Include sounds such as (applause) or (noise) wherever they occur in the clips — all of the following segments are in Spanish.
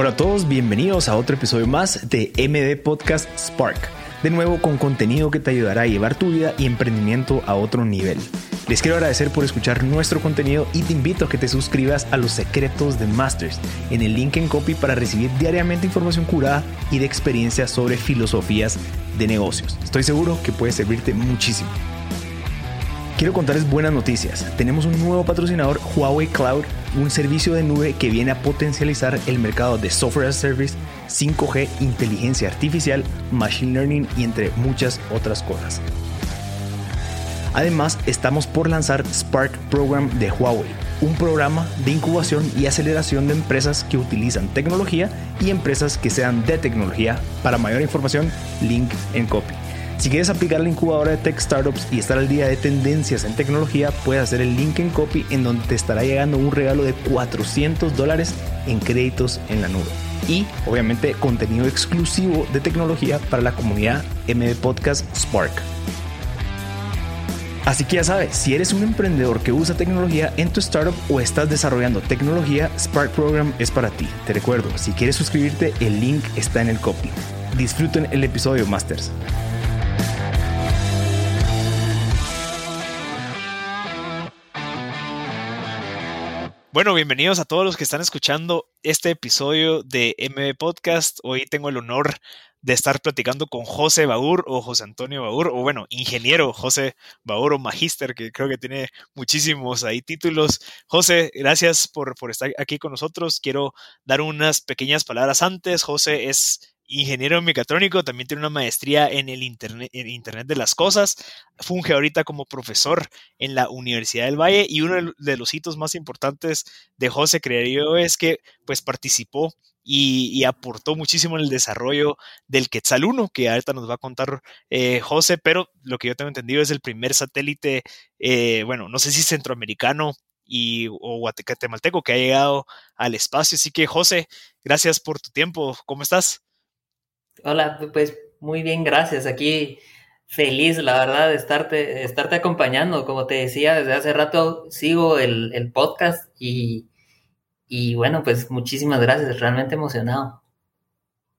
Hola a todos, bienvenidos a otro episodio más de MD Podcast Spark. De nuevo con contenido que te ayudará a llevar tu vida y emprendimiento a otro nivel. Les quiero agradecer por escuchar nuestro contenido y te invito a que te suscribas a los secretos de Masters en el link en copy para recibir diariamente información curada y de experiencias sobre filosofías de negocios. Estoy seguro que puede servirte muchísimo. Quiero contarles buenas noticias. Tenemos un nuevo patrocinador, Huawei Cloud, un servicio de nube que viene a potencializar el mercado de software as a service, 5G, inteligencia artificial, machine learning y entre muchas otras cosas. Además, estamos por lanzar Spark Program de Huawei, un programa de incubación y aceleración de empresas que utilizan tecnología y empresas que sean de tecnología. Para mayor información, link en copy. Si quieres aplicar la incubadora de Tech Startups y estar al día de tendencias en tecnología, puedes hacer el link en copy en donde te estará llegando un regalo de 400 dólares en créditos en la nube. Y obviamente contenido exclusivo de tecnología para la comunidad MD Podcast Spark. Así que ya sabes, si eres un emprendedor que usa tecnología en tu startup o estás desarrollando tecnología, Spark Program es para ti. Te recuerdo, si quieres suscribirte, el link está en el copy. Disfruten el episodio, Masters. Bueno, bienvenidos a todos los que están escuchando este episodio de MB Podcast. Hoy tengo el honor de estar platicando con José Baur o José Antonio Baur, o bueno, ingeniero José Baur o magíster, que creo que tiene muchísimos ahí títulos. José, gracias por, por estar aquí con nosotros. Quiero dar unas pequeñas palabras antes. José es ingeniero mecatrónico, también tiene una maestría en el internet, en internet de las Cosas, funge ahorita como profesor en la Universidad del Valle y uno de los hitos más importantes de José, creería yo, es que pues participó y, aportó muchísimo en el desarrollo del Quetzal 1, que ahorita nos va a contar eh, José, pero lo que yo tengo entendido es el primer satélite, eh, bueno, no sé si centroamericano y, o guatemalteco que ha llegado al espacio. Así que José, gracias por tu tiempo. ¿Cómo estás? Hola, pues muy bien, gracias. Aquí feliz, la verdad, de estarte, estarte acompañando. Como te decía, desde hace rato sigo el, el podcast y, y bueno, pues muchísimas gracias, realmente emocionado.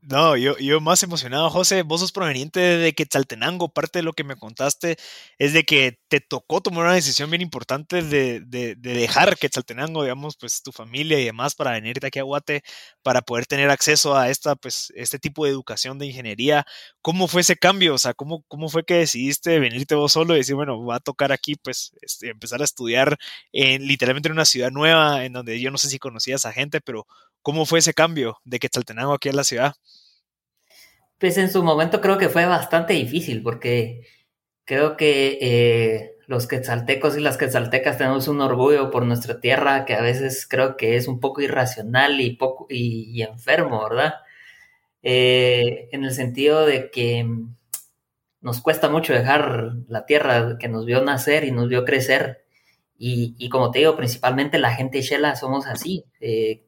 No, yo, yo más emocionado, José. Vos sos proveniente de Quetzaltenango. Parte de lo que me contaste es de que te tocó tomar una decisión bien importante de, de, de dejar Quetzaltenango, digamos, pues tu familia y demás para venirte aquí a Guate para poder tener acceso a esta, pues, este tipo de educación de ingeniería. ¿Cómo fue ese cambio? O sea, ¿cómo, cómo fue que decidiste venirte vos solo y decir, bueno, va a tocar aquí, pues, este, empezar a estudiar en, literalmente en una ciudad nueva, en donde yo no sé si conocías a gente, pero ¿Cómo fue ese cambio de Quetzaltenango aquí a la ciudad? Pues en su momento creo que fue bastante difícil porque creo que eh, los quetzaltecos y las quetzaltecas tenemos un orgullo por nuestra tierra que a veces creo que es un poco irracional y, poco, y, enfermo, ¿verdad? Eh, en el sentido de que nos cuesta mucho dejar la tierra que nos vio nacer y nos vio crecer. Y, como te digo, principalmente la gente Shela somos así. Eh,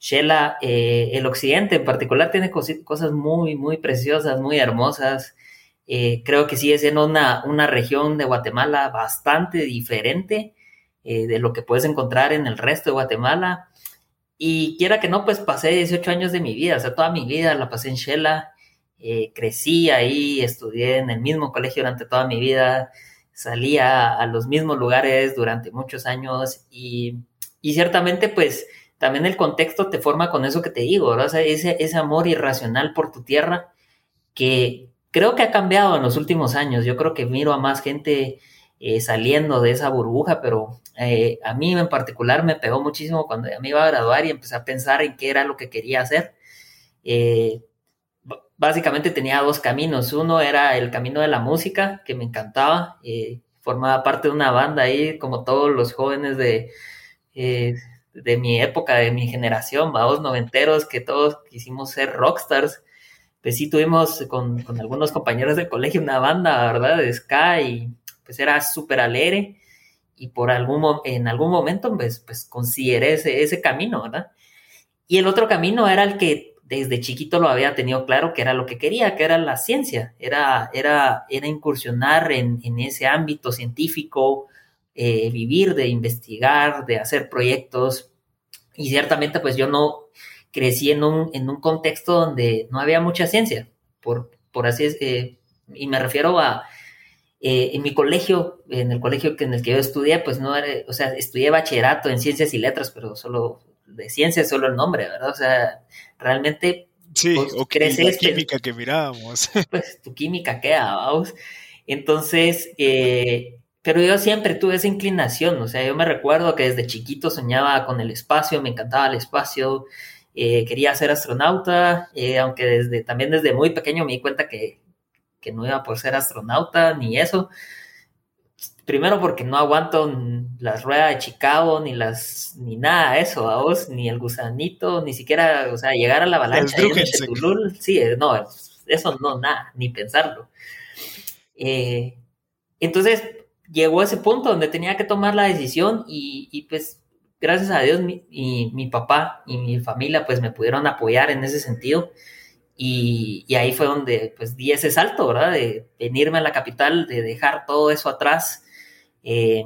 Shela, eh, el occidente en particular, tiene cosas muy, muy preciosas, muy hermosas. Eh, creo que sigue siendo una, una región de Guatemala bastante diferente eh, de lo que puedes encontrar en el resto de Guatemala. Y quiera que no, pues pasé 18 años de mi vida, o sea, toda mi vida la pasé en Shela. crecí ahí, estudié en el mismo colegio durante toda mi vida, salía a los mismos lugares durante muchos años y, y ciertamente pues también el contexto te forma con eso que te digo, ese, amor irracional por tu tierra que creo que ha cambiado en los últimos años. Yo creo que miro a más gente eh, saliendo de esa burbuja, pero eh, a mí en particular me pegó muchísimo cuando me iba a graduar y empecé a pensar en qué era lo que quería hacer. Eh, básicamente tenía dos caminos. Uno era el camino de la música, que me encantaba. formaba parte de una banda ahí, como todos los jóvenes de de mi época, de mi generación, vamos, noventeros, que todos quisimos ser rockstars. Pues sí, tuvimos con, algunos compañeros del colegio una banda, ¿verdad? De ska y pues era súper alegre y por algún, en algún momento pues, pues consideré ese, ese camino, ¿verdad? Y el otro camino era el que desde chiquito lo había tenido claro que era lo que quería, que era la ciencia, era, era, era incursionar en, en ese ámbito científico, eh, vivir de investigar, de hacer proyectos. Y ciertamente, pues yo no crecí en un, en un contexto donde no había mucha ciencia, por, por así es, eh, y me refiero a, eh, en mi colegio, en el colegio en el que yo estudié, pues no era, o sea, estudié bachillerato en ciencias y letras, pero solo de ciencias, solo el nombre, ¿verdad? O sea, realmente... Sí, pues, o creces, química que mirábamos. Pues tu química queda, vamos. Entonces, eh, pero yo siempre tuve esa inclinación, o sea, yo me recuerdo que desde chiquito soñaba con el espacio, me encantaba el espacio, eh, quería ser astronauta, eh, aunque desde, también desde muy pequeño me di cuenta que, que, no iba por ser astronauta ni eso. Primero porque no aguanto las ruedas de Chicago, ni las, ni nada de eso, vos, ni el gusanito, ni siquiera, o sea, llegar a la avalancha de Tulul, sí, eh, no, eso no, nada, ni pensarlo. entonces, llegó a ese punto donde tenía que tomar la decisión y, pues gracias a Dios mi, y, mi papá y mi familia pues me pudieron apoyar en ese sentido y, ahí fue donde pues di ese salto, ¿verdad? De venirme a la capital, de dejar todo eso atrás eh,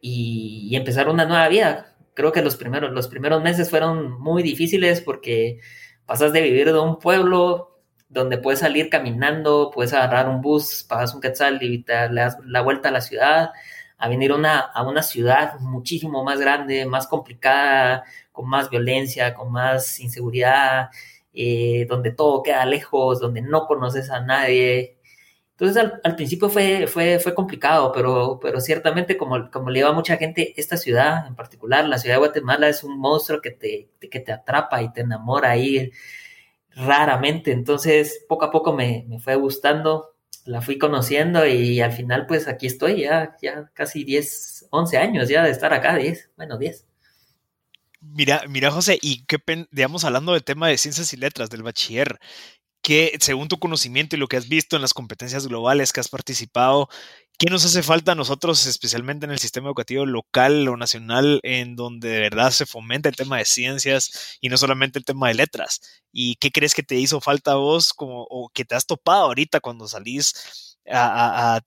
y, y, empezar una nueva vida. Creo que los primeros, los primeros meses fueron muy difíciles porque pasas de vivir de un pueblo donde puedes salir caminando, puedes agarrar un bus, pagas un quetzal y te das la vuelta a la ciudad, a venir una, a una ciudad muchísimo más grande, más complicada, con más violencia, con más inseguridad, eh, donde todo queda lejos, donde no conoces a nadie. Entonces al, principio fue, fue, fue complicado, pero, pero ciertamente como, como le iba a mucha gente, esta ciudad en particular, la ciudad de Guatemala, es un monstruo que te, que te atrapa y te enamora ahí raramente. Entonces, poco a poco me, fue gustando, la fui conociendo y al final, pues aquí estoy ya, ya casi 10, 11 años ya de estar acá, 10, bueno, 10. Mira, mira, José, y qué, digamos, hablando del tema de ciencias y letras del bachiller, que según tu conocimiento y lo que has visto en las competencias globales que has participado, ¿qué nos hace falta a nosotros, especialmente en el sistema educativo local o nacional, en donde de verdad se fomenta el tema de ciencias y no solamente el tema de letras? ¿Y qué crees que te hizo falta a vos como, o que te has topado ahorita cuando salís a,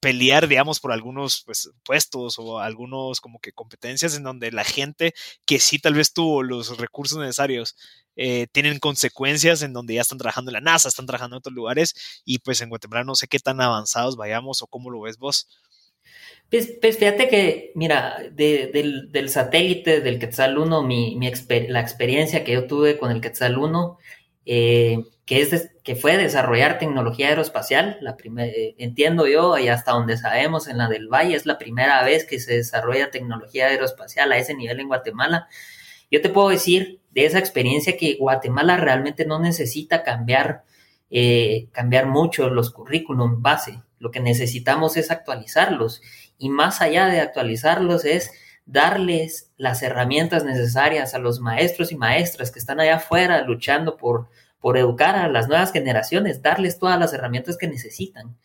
pelear, digamos, por algunos pues, puestos o algunos como que competencias en donde la gente que sí tal vez tuvo los recursos necesarios eh, tienen consecuencias en donde ya están trabajando en la NASA, están trabajando en otros lugares y pues en Guatemala no sé qué tan avanzados vayamos o cómo lo ves vos. Pues, pues fíjate que, mira, del, satélite del Quetzal 1, mi, la experiencia que yo tuve con el Quetzal 1, eh, que, es que fue desarrollar tecnología aeroespacial, la eh, entiendo yo, y hasta donde sabemos, en la del Valle, es la primera vez que se desarrolla tecnología aeroespacial a ese nivel en Guatemala. Yo te puedo decir de esa experiencia que Guatemala realmente no necesita cambiar, eh, cambiar mucho los currículum base. Lo que necesitamos es actualizarlos y más allá de actualizarlos es darles las herramientas necesarias a los maestros y maestras que están allá afuera luchando por, por educar a las nuevas generaciones, darles todas las herramientas que necesitan.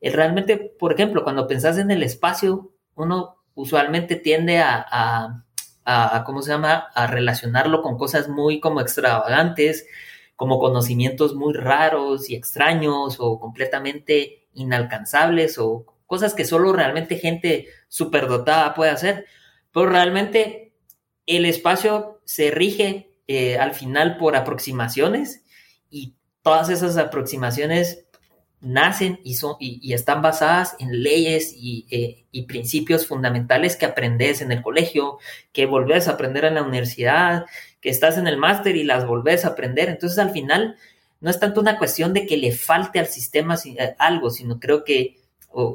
El realmente, por ejemplo, cuando pensás en el espacio, uno usualmente tiende a a, ¿cómo se llama?, a relacionarlo con cosas muy como extravagantes, como conocimientos muy raros y extraños o completamente inalcanzables o cosas que solo realmente gente superdotada puede hacer. Pero realmente el espacio se rige eh, al final por aproximaciones todas esas aproximaciones nacen y, son, y, están basadas en leyes eh, y, principios fundamentales que aprendes en el colegio, que volvés a aprender en la universidad, que estás en el máster y las volvés a aprender. Entonces al final no es tanto una cuestión de que le falte al sistema eh, algo, sino creo que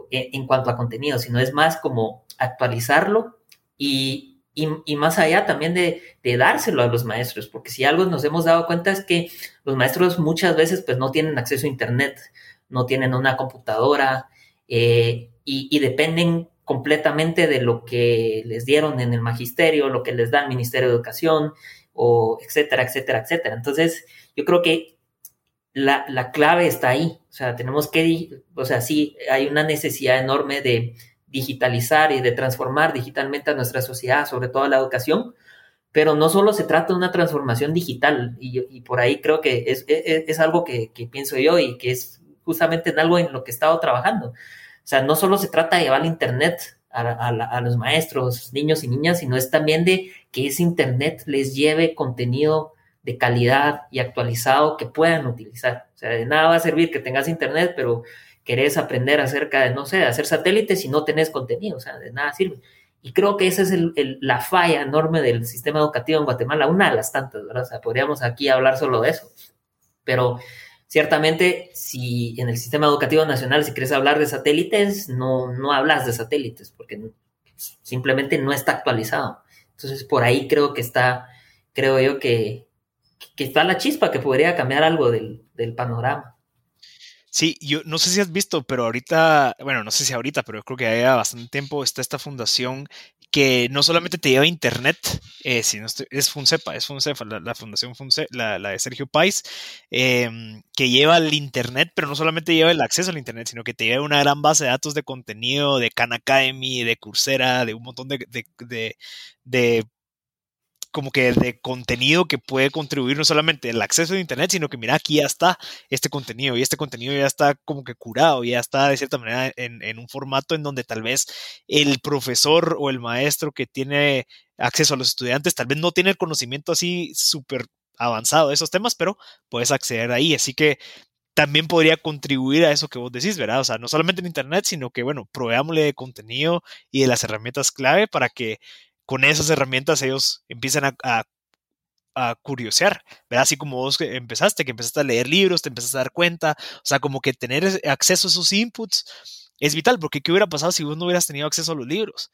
e, en, cuanto a contenido, sino es más como actualizarlo y, más allá también de, de, dárselo a los maestros, porque si algo nos hemos dado cuenta es que los maestros muchas veces pues no tienen acceso a Internet no tienen una computadora eh, y, dependen completamente de lo que les dieron en el magisterio, lo que les da el Ministerio de Educación, o etcétera, etcétera, etcétera. Entonces, yo creo que la, la clave está ahí. O sea, tenemos que, o sea, sí, hay una necesidad enorme de digitalizar y de transformar digitalmente a nuestra sociedad, sobre todo a la educación, pero no solo se trata de una transformación digital, y, por ahí creo que es, es, algo que, pienso yo y que es justamente en algo en lo que he estado trabajando. O sea, no solo se trata de llevar Internet a, los maestros, niños y niñas, sino es también de que ese Internet les lleve contenido de calidad y actualizado que puedan utilizar. O sea, de nada va a servir que tengas internet, pero querés aprender acerca de, no sé, hacer satélites y no tenés contenido, o sea, de nada sirve. Y creo que esa es la falla enorme del sistema educativo en Guatemala, una de las tantas, ¿verdad? O sea, podríamos aquí hablar solo de eso. Pero ciertamente, si en el sistema educativo nacional, si quieres hablar de satélites, no, no hablas de satélites, porque simplemente no está actualizado. Entonces, por ahí creo que está, creo yo que, que está la chispa que podría cambiar algo del, del panorama. Sí, yo no sé si has visto, pero ahorita, bueno, no sé si ahorita, pero creo que haya bastante tiempo está esta fundación que no solamente te lleva internet, eh, sino es Funcepa, es Funcepa, la, fundación Funcepa, la, de Sergio Pais, em, que lleva el internet, pero no solamente lleva el acceso al internet, sino que te lleva una gran base de datos de contenido de Khan Academy, de Coursera, de un montón de, de, de como que de contenido que puede contribuir no solamente el acceso a internet, sino que mira, aquí ya está este contenido y este contenido ya está como que curado, ya está de cierta manera en, un formato en donde tal vez el profesor o el maestro que tiene acceso a los estudiantes tal vez no tiene el conocimiento así súper avanzado de esos temas, pero puedes acceder ahí. Así que también podría contribuir a eso que vos decís, ¿verdad? O sea, no solamente en Internet, sino que, bueno, proveámosle de contenido y de las herramientas clave para que con esas herramientas ellos empiezan a, a, curiosear, ¿verdad? Así como vos empezaste, que empezaste a leer libros, te empezaste a dar cuenta, o sea, como que tener acceso a esos inputs es vital, porque ¿qué hubiera pasado si vos no hubieras tenido acceso a los libros?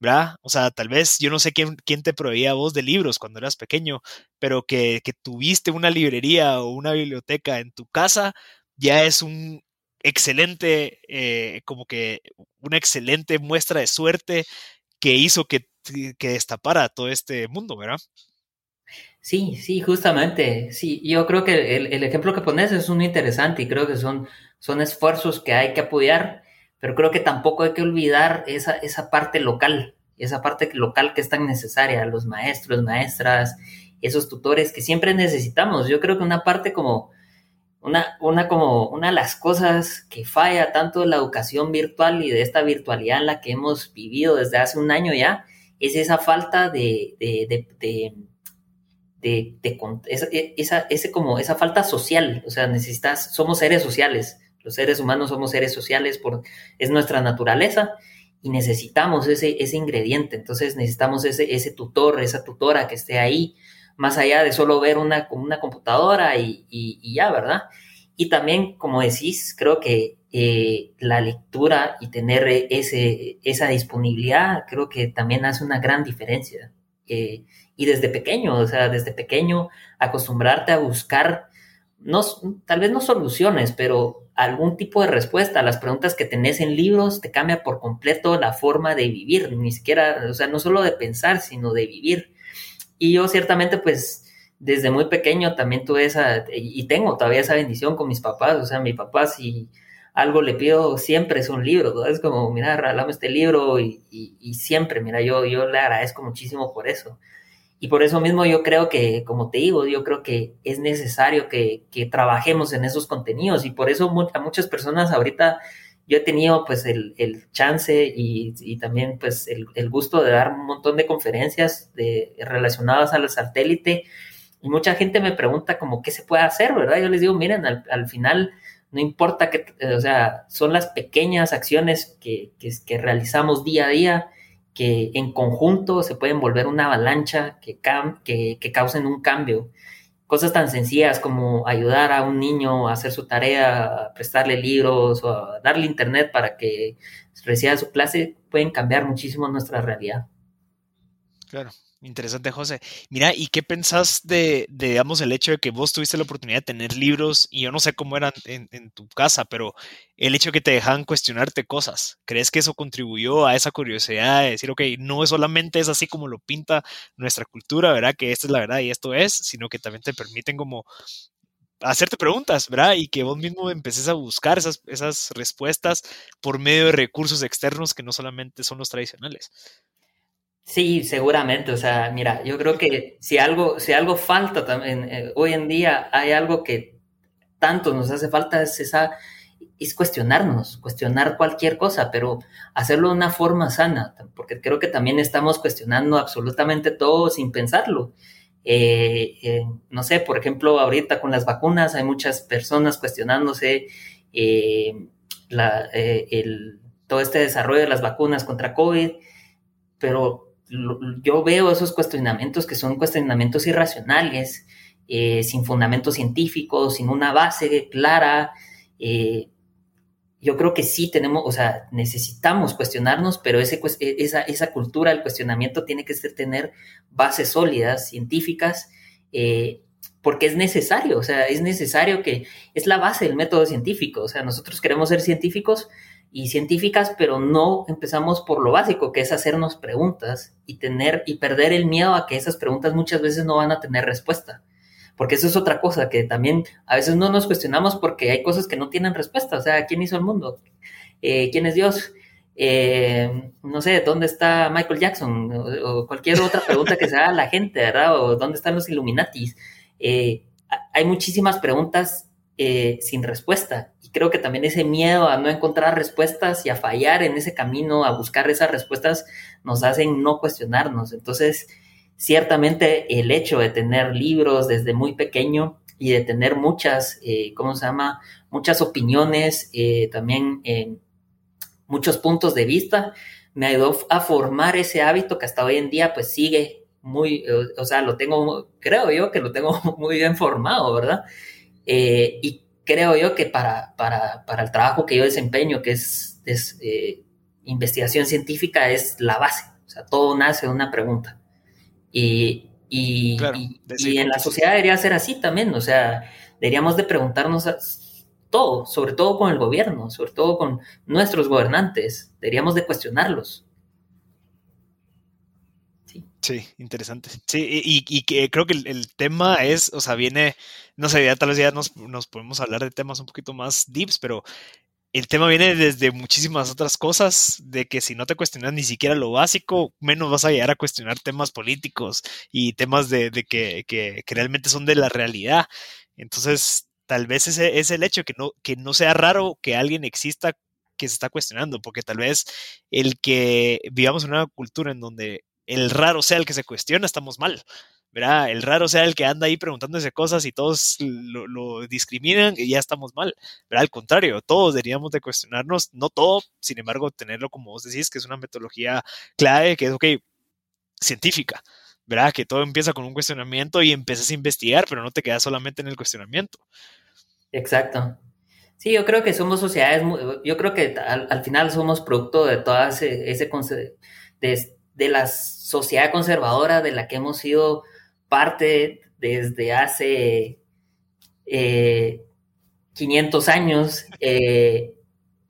¿verdad? O sea, tal vez yo no sé quién, quién te proveía vos de libros cuando eras pequeño, pero que, que, tuviste una librería o una biblioteca en tu casa ya es un excelente, eh, como que una excelente muestra de suerte que hizo que que destapara todo este mundo, ¿verdad? Sí, sí, justamente. Sí, yo creo que el, ejemplo que pones es muy interesante y creo que son, son esfuerzos que hay que apoyar, pero creo que tampoco hay que olvidar esa, esa parte local, esa parte local que es tan necesaria, los maestros, maestras, esos tutores que siempre necesitamos. Yo creo que una parte como una, una, como una de las cosas que falla tanto de la educación virtual y de esta virtualidad en la que hemos vivido desde hace un año ya, es esa falta de, de, de, de, e, esa, ese como esa falta social, o sea, necesitas, somos seres sociales, los seres humanos somos seres sociales, por, es nuestra naturaleza y necesitamos ese, ese ingrediente, entonces necesitamos ese, ese tutor, esa tutora que esté ahí, más allá de solo ver una, una computadora y, y ya, ¿verdad? Y también, como decís, creo que eh, la lectura y tener ese, esa disponibilidad, creo que también hace una gran diferencia. Eh, y desde pequeño, o sea, desde pequeño, acostumbrarte a buscar, no, tal vez no soluciones, pero algún tipo de respuesta a las preguntas que tenés en libros te cambia por completo la forma de vivir, ni siquiera, o sea, no solo de pensar, sino de vivir. Y yo ciertamente, pues, desde muy pequeño también tuve esa, y tengo todavía esa bendición con mis papás, o sea, mi papá sí algo le pido siempre es un libro, es como, mira, regalame este libro y, siempre, mira, yo, yo le agradezco muchísimo por eso. Y por eso mismo yo creo que, como te digo, yo creo que es necesario que, trabajemos en esos contenidos y por eso a muchas personas ahorita yo he tenido pues el, chance y, también pues el, gusto de dar un montón de conferencias de, relacionadas al satélite y mucha gente me pregunta como qué se puede hacer, ¿verdad? Yo les digo, miren, al, al final no importa que, eh, o sea, son las pequeñas acciones que, que, realizamos día a día que en conjunto se pueden volver una avalancha que, que, que, causen un cambio. Cosas tan sencillas como ayudar a un niño a hacer su tarea, prestarle libros o darle internet para que reciba su clase, pueden cambiar muchísimo nuestra realidad. Claro, Interesante, José. Mira, ¿y qué pensás de, digamos, el hecho de que vos tuviste la oportunidad de tener libros y yo no sé cómo eran en, tu casa, pero el hecho de que te dejaban cuestionarte cosas, ¿crees que eso contribuyó a esa curiosidad de decir, ok, no solamente es así como lo pinta nuestra cultura, ¿verdad? Que esta es la verdad y esto es, sino que también te permiten como hacerte preguntas, ¿verdad? Y que vos mismo empeces a buscar esas, esas respuestas por medio de recursos externos que no solamente son los tradicionales. Sí, seguramente. O sea, mira, yo creo que si algo, si algo falta también, eh, hoy en día hay algo que tanto nos hace falta es esa, es cuestionarnos, cuestionar cualquier cosa, pero hacerlo de una forma sana, porque creo que también estamos cuestionando absolutamente todo sin pensarlo. Eh, eh, no sé, por ejemplo, ahorita con las vacunas hay muchas personas cuestionándose todo este desarrollo de las vacunas contra COVID, pero yo veo esos cuestionamientos que son cuestionamientos irracionales, sin fundamentos científicos, sin una base clara. Eh, yo creo que sí tenemos, o sea, necesitamos cuestionarnos, pero ese, esa, esa cultura del cuestionamiento tiene que tener bases sólidas, científicas, eh, porque es necesario, o sea, es necesario que es la base del método científico, o sea, nosotros queremos ser científicos y científicas, pero no empezamos por lo básico, que es hacernos preguntas y tener y perder el miedo a que esas preguntas muchas veces no van a tener respuesta porque eso es otra cosa que también a veces no nos cuestionamos porque hay cosas que no tienen respuesta, o sea, ¿quién hizo el mundo? Eh, ¿Quién es Dios? Eh, no sé, ¿dónde está Michael Jackson? O, cualquier otra pregunta que se haga la gente, ¿verdad? O ¿dónde están los Illuminatis? Eh, hay muchísimas preguntas sin respuesta creo que también ese miedo a no encontrar respuestas y a fallar en ese camino, a buscar esas respuestas, nos hacen no cuestionarnos. Entonces, ciertamente el hecho de tener libros desde muy pequeño y de tener muchas, eh, ¿cómo se llama? Muchas opiniones, eh, también eh, muchos puntos de vista, me ayudó a formar ese hábito que hasta hoy en día pues sigue muy, o sea, lo tengo, creo yo que lo tengo (laughs) muy bien formado, ¿verdad? y creo yo que para, para, para, el trabajo que yo desempeño, que es, es investigación científica, es la base, o sea, todo nace de una pregunta. Y, y, en la sociedad debería ser así también, o sea, deberíamos de preguntarnos todo, sobre todo con el gobierno, sobre todo con nuestros gobernantes, deberíamos de cuestionarlos. Sí. interesante. Sí, y, y, que creo que el, tema es, o sea, viene, no sé, ya tal vez ya nos, nos podemos hablar de temas un poquito más deeps, pero el tema viene desde muchísimas otras cosas, de que si no te cuestionas ni siquiera lo básico, menos vas a llegar a cuestionar temas políticos y temas de, que, que, realmente son de la realidad. Entonces, tal vez ese es el hecho que no, que no sea raro que alguien exista que se está cuestionando, porque tal vez el que vivamos en una cultura en donde el raro sea el que se cuestiona, estamos mal. ¿verdad? El raro sea el que anda ahí preguntándose cosas y todos lo, discriminan y ya estamos mal, ¿verdad? Al contrario, todos deberíamos de cuestionarnos, no todo, sin embargo, tenerlo como vos decís, que es una metodología clave, que es, ok, científica, ¿verdad? Que todo empieza con un cuestionamiento y empiezas a investigar, pero no te quedas solamente en el cuestionamiento. Exacto. Sí, yo creo que somos sociedades, yo creo que al, final somos producto de toda ese, ese de, de la sociedad conservadora de la que hemos sido parte desde hace 500 eh, años eh,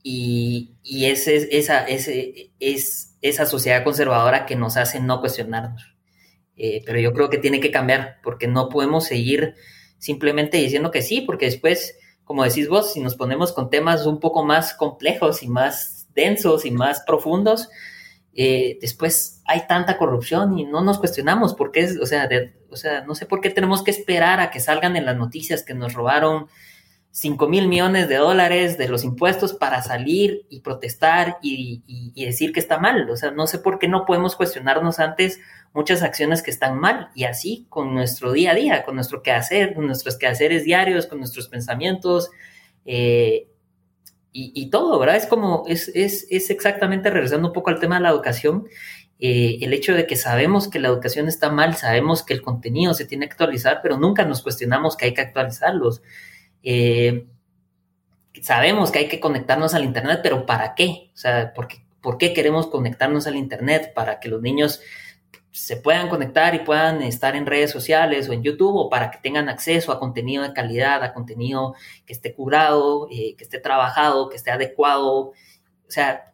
y, ese, esa, ese, es esa sociedad conservadora que nos hace no cuestionarnos. Eh, pero yo creo que tiene que cambiar porque no podemos seguir simplemente diciendo que sí, porque después, como decís vos, si nos ponemos con temas un poco más complejos y más densos y más profundos, eh, después hay tanta corrupción y no nos cuestionamos por qué, o sea, o sea, no sé por qué tenemos que esperar a que salgan en las noticias que nos robaron 5 mil millones de dólares de los impuestos para salir y protestar y, decir que está mal. O sea, no sé por qué no podemos cuestionarnos antes muchas acciones que están mal y así con nuestro día a día, con nuestro quehacer, con nuestros quehaceres diarios, con nuestros pensamientos. Eh, y, todo, ¿verdad? Es como, es, es, es, exactamente regresando un poco al tema de la educación, eh, el hecho de que sabemos que la educación está mal, sabemos que el contenido se tiene que actualizar, pero nunca nos cuestionamos que hay que actualizarlos. Eh, sabemos que hay que conectarnos al Internet, pero ¿para qué? O sea, ¿por qué, ¿por qué queremos conectarnos al Internet? Para que los niños se puedan conectar y puedan estar en redes sociales o en YouTube o para que tengan acceso a contenido de calidad, a contenido que esté curado, eh, que esté trabajado, que esté adecuado. O sea,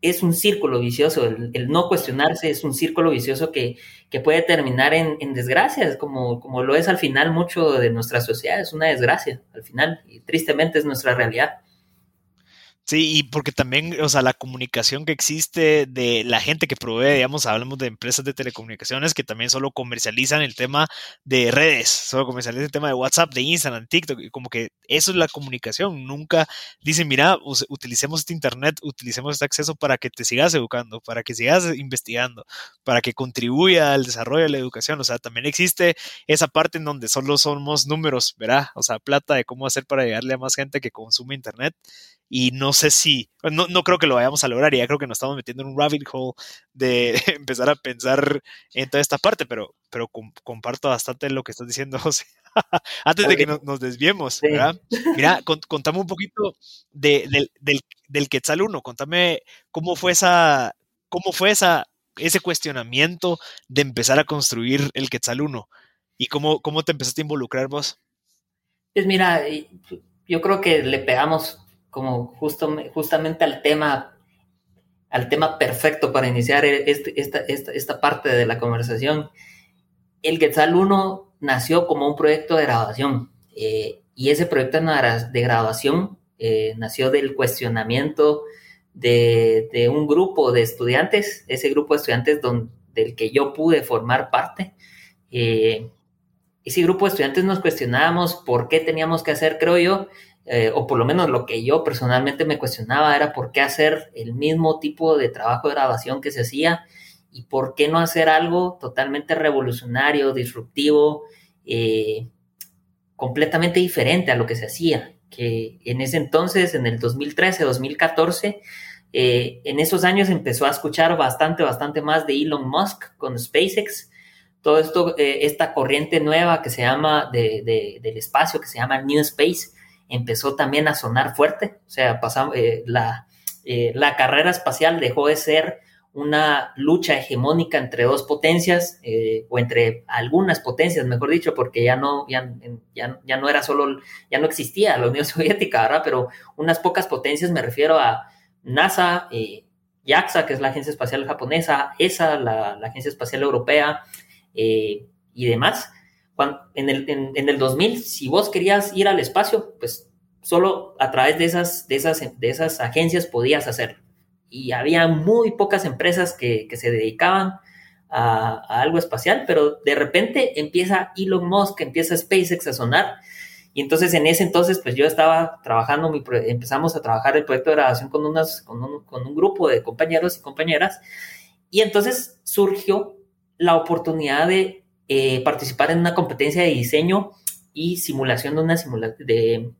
es un círculo vicioso. El, no cuestionarse es un círculo vicioso que, puede terminar en, desgracias, como, como lo es al final mucho de nuestra sociedad. Es una desgracia al final y tristemente es nuestra realidad. Sí, y porque también, o sea, la comunicación que existe de la gente que provee, digamos, hablamos de empresas de telecomunicaciones que también solo comercializan el tema de redes, solo comercializan el tema de WhatsApp, de Instagram, TikTok, y como que eso es la comunicación. Nunca dicen, mira, utilicemos este Internet, utilicemos este acceso para que te sigas educando, para que sigas investigando, para que contribuya al desarrollo de la educación. O sea, también existe esa parte en donde solo somos números, ¿verdad? O sea, plata de cómo hacer para llegarle a más gente que consume Internet y no sé si, no, no, creo que lo vayamos a lograr, y ya creo que nos estamos metiendo en un rabbit hole de (laughs) empezar a pensar en toda esta parte, pero, pero comparto bastante lo que estás diciendo, (laughs) José. Antes de que nos, desviemos, ¿verdad? (laughs) Mira, contame un poquito de, del, del, del, Quetzal 1, contame cómo fue esa, cómo fue esa, ese cuestionamiento de empezar a construir el Quetzal 1 y cómo, cómo te empezaste a involucrar vos. Pues mira, yo creo que le pegamos como justo, justamente al tema, al tema perfecto para iniciar este, esta, esta, esta, parte de la conversación. El Quetzal 1 nació como un proyecto de graduación eh, y ese proyecto de graduación eh, nació del cuestionamiento de, de, un grupo de estudiantes, ese grupo de estudiantes del que yo pude formar parte. Eh, ese grupo de estudiantes nos cuestionábamos por qué teníamos que hacer, creo yo, eh, o por lo menos lo que yo personalmente me cuestionaba era por qué hacer el mismo tipo de trabajo de grabación que se hacía y por qué no hacer algo totalmente revolucionario, disruptivo, eh, completamente diferente a lo que se hacía. Que en ese entonces, en el 2013, 2014, eh, en esos años empezó a escuchar bastante, bastante más de Elon Musk con SpaceX. Todo esto, esta corriente nueva que se llama del espacio, que se llama New Space, empezó también a sonar fuerte. O sea, pasamos, eh, la, eh, la, carrera espacial dejó de ser una lucha hegemónica entre dos potencias, eh, o entre algunas potencias, mejor dicho, porque ya no, ya, ya, no era solo, ya no existía la Unión (laughs) Soviética, ¿verdad? Pero unas pocas potencias, me refiero a NASA, JAXA, que es la Agencia Espacial Japonesa, ESA, la Agencia Espacial Europea, y demás en, el, en, el 2000, si vos querías ir al espacio, pues solo a través de esas, de esas, de esas agencias podías hacerlo. Y había muy pocas empresas que, que se dedicaban a, algo espacial, pero de repente empieza Elon Musk, empieza SpaceX a sonar. Y entonces en ese entonces, pues yo estaba trabajando, mi, empezamos a trabajar el proyecto de grabación con, unas, con, un, con un grupo de compañeros y compañeras. Y entonces surgió la oportunidad de eh, participar en una competencia de diseño y simulación de una, de,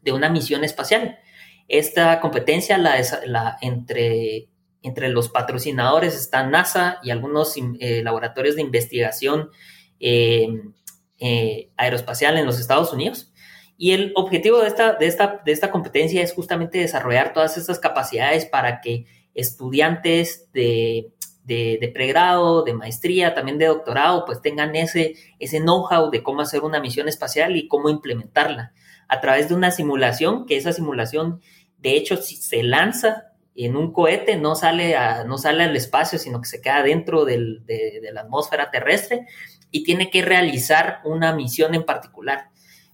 de una misión espacial. Esta competencia, la, entre, entre los patrocinadores está NASA y algunos eh, laboratorios de investigación em, eh, aeroespacial en los Estados Unidos. Y el objetivo de esta, de, esta, de esta competencia es justamente desarrollar todas estas capacidades para que estudiantes de de, pregrado, de maestría, también de doctorado, pues tengan ese, ese know-how de cómo hacer una misión espacial y cómo implementarla a través de una simulación, que esa simulación, de hecho, si se lanza en un cohete, no sale, a, no sale al espacio, sino que se queda dentro de, de la atmósfera terrestre y tiene que realizar una misión en particular.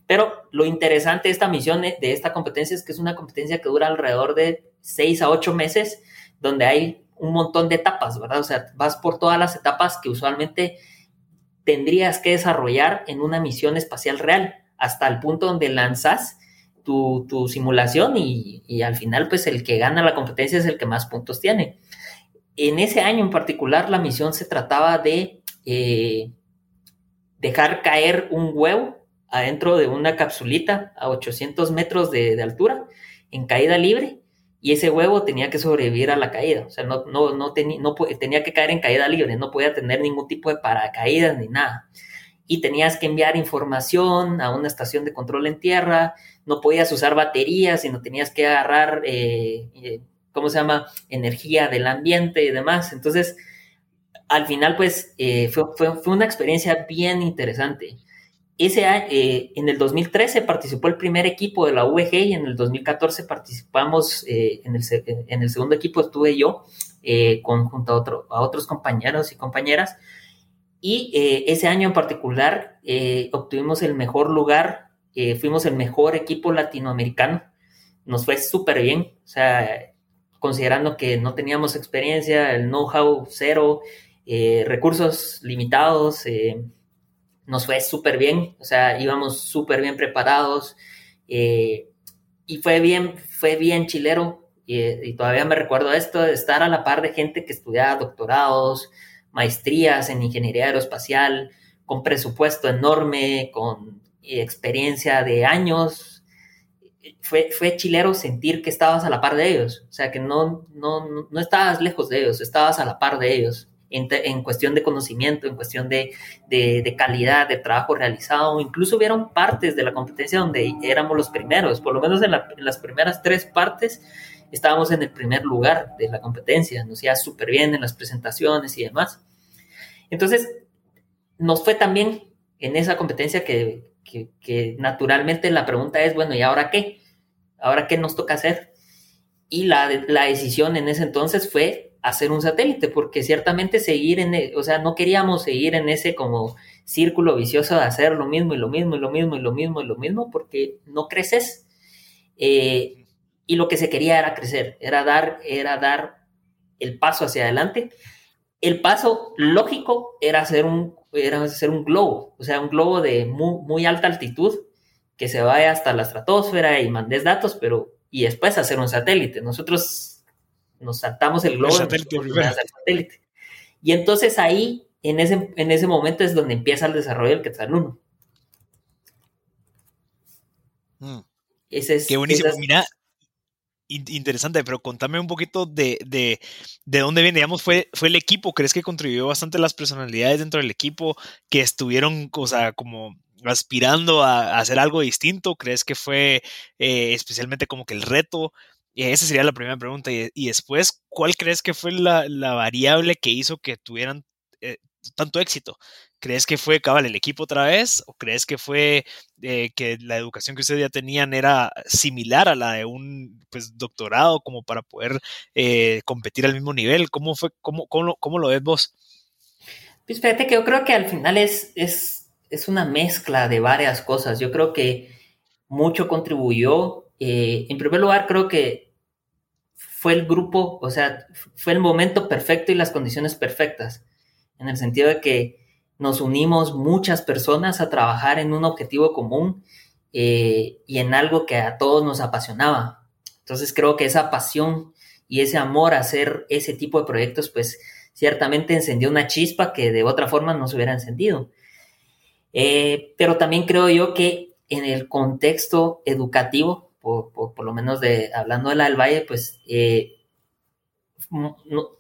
Pero lo interesante de esta misión, de esta competencia, es que es una competencia que dura alrededor de seis a ocho meses, donde hay un montón de etapas, ¿verdad? O sea, vas por todas las etapas que usualmente tendrías que desarrollar en una misión espacial real, hasta el punto donde lanzas tu, simulación y, al final, pues el que gana la competencia es el que más puntos tiene. En ese año en particular, la misión se trataba de eh, dejar caer un huevo adentro de una capsulita a 800 metros de altura en caída libre y ese huevo tenía que sobrevivir a la caída, o sea, no, no, no, no tenía que caer en caída libre, no podía tener ningún tipo de paracaídas ni nada. Y tenías que enviar información a una estación de control en tierra, no podías usar baterías, sino tenías que agarrar, eh, eh, ¿cómo se llama?, energía del ambiente y demás. Entonces, al final, pues, eh, fue, fue, fue una experiencia bien interesante. Ese eh, en el 2013 participó el primer equipo de la UVG y en el 2014 participamos, eh, en, el, en, el, segundo equipo estuve yo eh, con, junto a, otro, a otros compañeros y compañeras. Y ese año en particular obtuvimos el mejor lugar, fuimos el mejor equipo latinoamericano nos fue súper bien, o sea, considerando que no teníamos experiencia, el know-how cero, eh, recursos limitados, eh, nos fue súper bien, o sea, íbamos súper bien preparados eh, y fue bien, fue bien chilero y, todavía me recuerdo esto, estar a la par de gente que estudiaba doctorados, maestrías en ingeniería aeroespacial, con presupuesto enorme, con experiencia de años. Fue, fue chilero sentir que estabas a la par de ellos, o sea, que no, no, no estabas lejos de ellos, estabas a la par de ellos en, cuestión de conocimiento, en cuestión de, calidad de trabajo realizado. Incluso hubieron partes de la competencia donde éramos los primeros, por lo menos en, las primeras tres partes estábamos en el primer lugar de la competencia, nos iba súper bien en las presentaciones y demás. Entonces, nos fue también en esa competencia que, naturalmente la pregunta es, bueno, ¿y ahora qué? ¿Ahora qué nos toca hacer? Y la, la decisión en ese entonces fue hacer un satélite, porque ciertamente seguir en, e, o sea, no queríamos seguir en ese como círculo vicioso de hacer lo mismo y lo mismo y lo mismo y lo mismo y lo mismo, porque no creces. Eh, y lo que se quería era crecer, era dar, era dar el paso hacia adelante. El paso lógico era hacer un, era hacer un globo, o sea, un globo de muy, muy alta altitud que se vaya hasta la estratosfera y mandes datos, pero y después hacer un satélite. Nosotros nos saltamos el globo. satélite, Y entonces ahí, en ese, en ese momento es donde empieza el desarrollo del Quetzal 1. Mm. Ese es, Qué buenísimo. Mira, interesante, pero contame un poquito de, de, de, dónde viene, digamos, fue, fue el equipo, ¿crees que contribuyó bastante las personalidades dentro del equipo que estuvieron, o sea, como aspirando a, hacer algo distinto? ¿Crees que fue eh, especialmente como que el reto? Y esa sería la primera pregunta. Y, después, ¿cuál crees que fue la, variable que hizo que tuvieran eh, tanto éxito? ¿Crees que fue cabal el equipo otra vez? ¿O crees que fue eh, que la educación que ustedes ya tenían era similar a la de un pues, doctorado como para poder eh, competir al mismo nivel? ¿Cómo, fue, cómo, cómo, lo ves vos? Pues fíjate que yo creo que al final es, es, es una mezcla de varias cosas. Yo creo que mucho contribuyó eh, en primer lugar, creo que fue el grupo, o sea, fue el momento perfecto y las condiciones perfectas, en el sentido de que nos unimos muchas personas a trabajar en un objetivo común eh, y en algo que a todos nos apasionaba. Entonces creo que esa pasión y ese amor a hacer ese tipo de proyectos, pues ciertamente encendió una chispa que de otra forma no se hubiera encendido. Eh, pero también creo yo que en el contexto educativo, por, lo menos de hablando de la del Valle, pues, eh,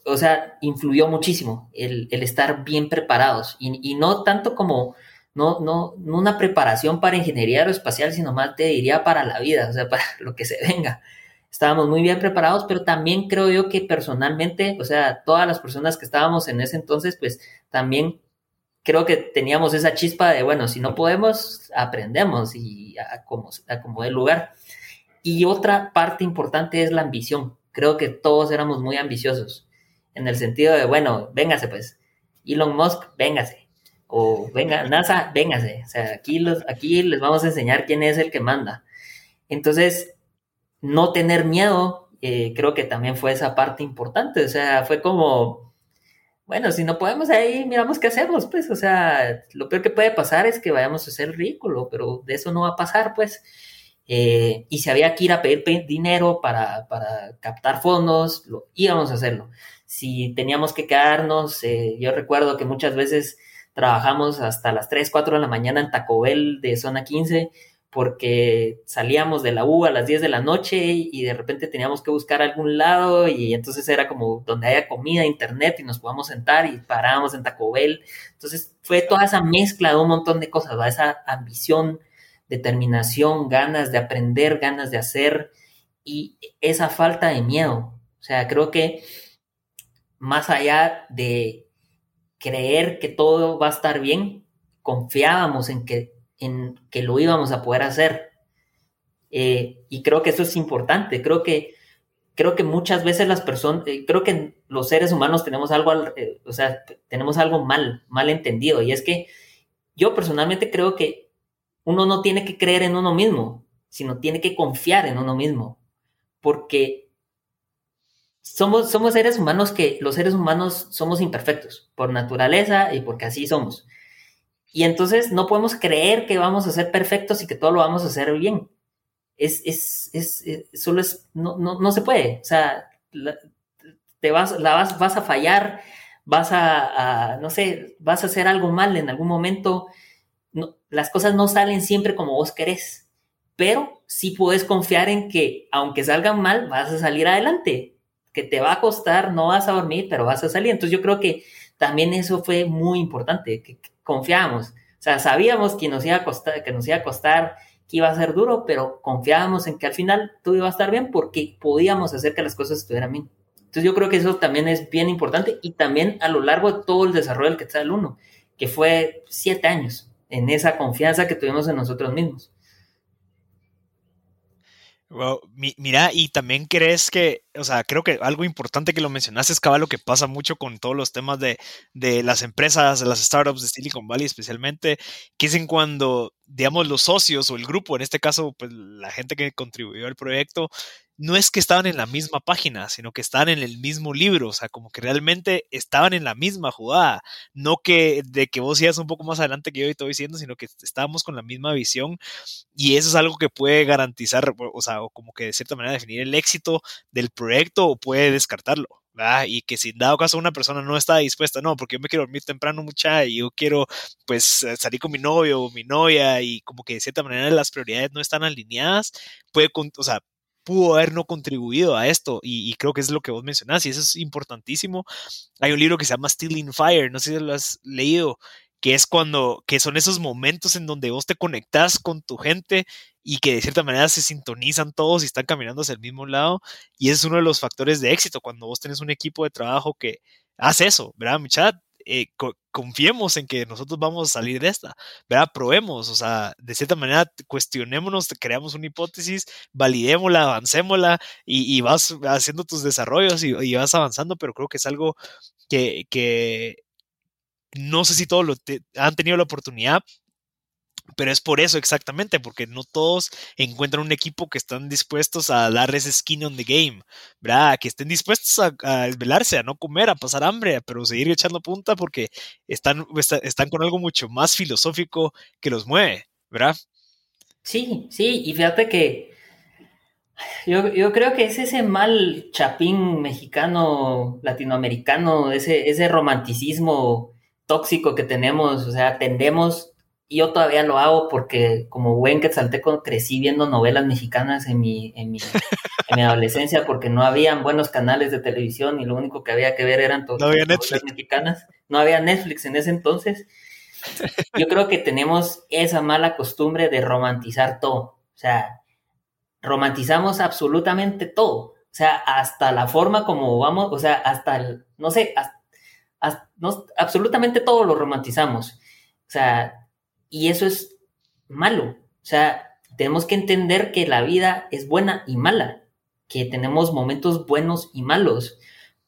o sea, influyó muchísimo el, estar bien preparados y, no tanto como, no, no, no una preparación para ingeniería aeroespacial, sino más te diría para la vida, o sea, (laughs) para lo que se venga. Estábamos muy bien preparados, pero también creo yo que personalmente, o sea, todas las personas que estábamos en ese entonces, pues también creo que teníamos esa chispa de, bueno, si no podemos, aprendemos y a como, a como el lugar. Y otra parte importante es la ambición. Creo que todos éramos muy ambiciosos, en el sentido de, bueno, véngase pues, Elon Musk, véngase, o venga, NASA, véngase. O sea, aquí, los, aquí les vamos a enseñar quién es el que manda. Entonces, no tener miedo, eh, creo que también fue esa parte importante. O sea, fue como, bueno, si no podemos ahí, miramos qué hacemos, pues. O sea, lo peor que puede pasar es que vayamos a ser ridículo, pero de eso no va a pasar, pues. Eh, y si había que ir a pedir dinero para, captar fondos, íbamos a hacerlo. Si teníamos que quedarnos, eh, yo recuerdo que muchas veces trabajamos hasta las 3, 4 de la mañana en Taco Bell de zona 15 porque salíamos de la U a las 10 de la noche y de repente teníamos que buscar algún lado y entonces era como donde haya comida, internet y nos podíamos sentar y parábamos en Taco Bell. Entonces fue toda esa mezcla de un montón de cosas, esa ambición determinación, ganas de aprender, ganas de hacer y esa falta de miedo. O sea, creo que más allá de creer que todo va a estar bien, confiábamos en que, en que lo íbamos a poder hacer. Eh, y creo que eso es importante. Creo que, creo que muchas veces las personas, eh, creo que los seres humanos tenemos algo, eh, o sea, tenemos algo mal, mal entendido. Y es que yo personalmente creo que uno no tiene que creer en uno mismo, sino tiene que confiar en uno mismo. porque somos, somos seres humanos que los seres humanos somos imperfectos por naturaleza y porque así somos. Y entonces no podemos creer que vamos a ser perfectos y que todo lo vamos a hacer bien. Es, es, es, solo es, no, no, no, se puede. O sea, te vas, la vas, vas a fallar, vas a, a, no sé, vas a hacer algo mal en algún momento. No, las cosas no salen siempre como vos querés, pero sí puedes confiar en que aunque salgan mal, vas a salir adelante que te va a costar, no vas a dormir, pero vas a salir. Entonces yo creo que también eso fue muy importante, que, confiábamos. O sea, sabíamos que nos iba a costar, que nos iba a costar, que iba a ser duro, pero confiábamos en que al final todo iba a estar bien porque podíamos hacer que las cosas estuvieran bien. Entonces yo creo que eso también es bien importante y también a lo largo de todo el desarrollo del Quetzal 1, que fue siete años en esa confianza que tuvimos en nosotros mismos. Mira, y también crees que, o sea, creo que algo importante que lo mencionaste es cabal lo que pasa mucho con todos los temas de, de las empresas, de las startups de Silicon Valley especialmente, que es en cuando, digamos, los socios o el grupo, en este caso, pues la gente que contribuyó al proyecto, no es que estaban en la misma página, sino que estaban en el mismo libro, o sea, como que realmente estaban en la misma jugada, no que de que vos seas un poco más adelante que yo y todo diciendo, sino que estábamos con la misma visión y eso es algo que puede garantizar, o sea, o como que de cierta manera definir el éxito del proyecto o puede descartarlo. ¿verdad? Y que si dado caso una persona no está dispuesta, no, porque yo me quiero dormir temprano mucha y yo quiero pues eh, salir con mi novio o mi novia y como que de cierta manera las prioridades no están alineadas, puede, o sea, pudo haber no contribuido a esto y, creo que es lo que vos mencionás y eso es importantísimo. Hay un libro que se llama Stealing Fire, no sé si lo has leído, que es cuando, que son esos momentos en donde vos te conectás con tu gente y que de cierta manera se sintonizan todos y están caminando hacia el mismo lado y es uno de los factores de éxito cuando vos tenés un equipo de trabajo que hace eso, ¿verdad, chat eh, confiemos en que nosotros vamos a salir de esta, ¿verdad? Probemos, o sea, de cierta manera cuestionémonos, creamos una hipótesis, validémosla, avancémosla y, y vas haciendo tus desarrollos y, vas avanzando, pero creo que es algo que, que no sé si todos lo han tenido la oportunidad, pero es por eso exactamente, porque no todos encuentran un equipo que están dispuestos a dar ese skin on the game, ¿verdad? Que estén dispuestos a, desvelarse, a no comer, a pasar hambre, pero seguir echando punta porque están, están con algo mucho más filosófico que los mueve, ¿verdad? Sí, sí, y fíjate que yo, yo creo que es ese mal chapín mexicano, latinoamericano, ese, ese romanticismo tóxico que tenemos, o sea, tendemos y yo todavía lo hago porque como buen quetzalteco crecí viendo novelas mexicanas en mi, en mi, (laughs) en mi adolescencia porque no habían buenos canales de televisión y lo único que había que ver eran todas las novelas mexicanas. No había Netflix en ese entonces. (laughs) Yo creo que tenemos esa mala costumbre de romantizar todo. O sea, romantizamos absolutamente todo. O sea, hasta la forma como vamos, o sea, hasta el, no sé, no, absolutamente todo lo romantizamos. O sea, y eso es malo. O sea, tenemos que entender que la vida es buena y mala, que tenemos momentos buenos y malos.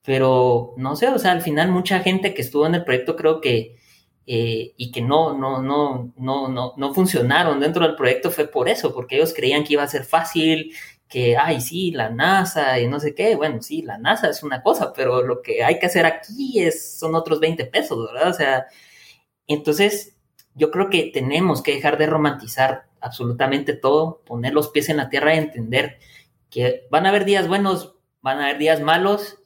Pero no sé, o sea, al final mucha gente que estuvo en el proyecto creo que eh, y que no, no, no, no, no, no funcionaron dentro del proyecto fue por eso, porque ellos creían que iba a ser fácil, que, ay, sí, la NASA y no sé qué. Bueno, sí, la NASA es una cosa, pero lo que hay que hacer aquí es, son otros 20 pesos, ¿verdad? O sea, entonces yo creo que tenemos que dejar de romantizar absolutamente todo, poner los pies en la tierra y entender que van a haber días buenos, van a haber días malos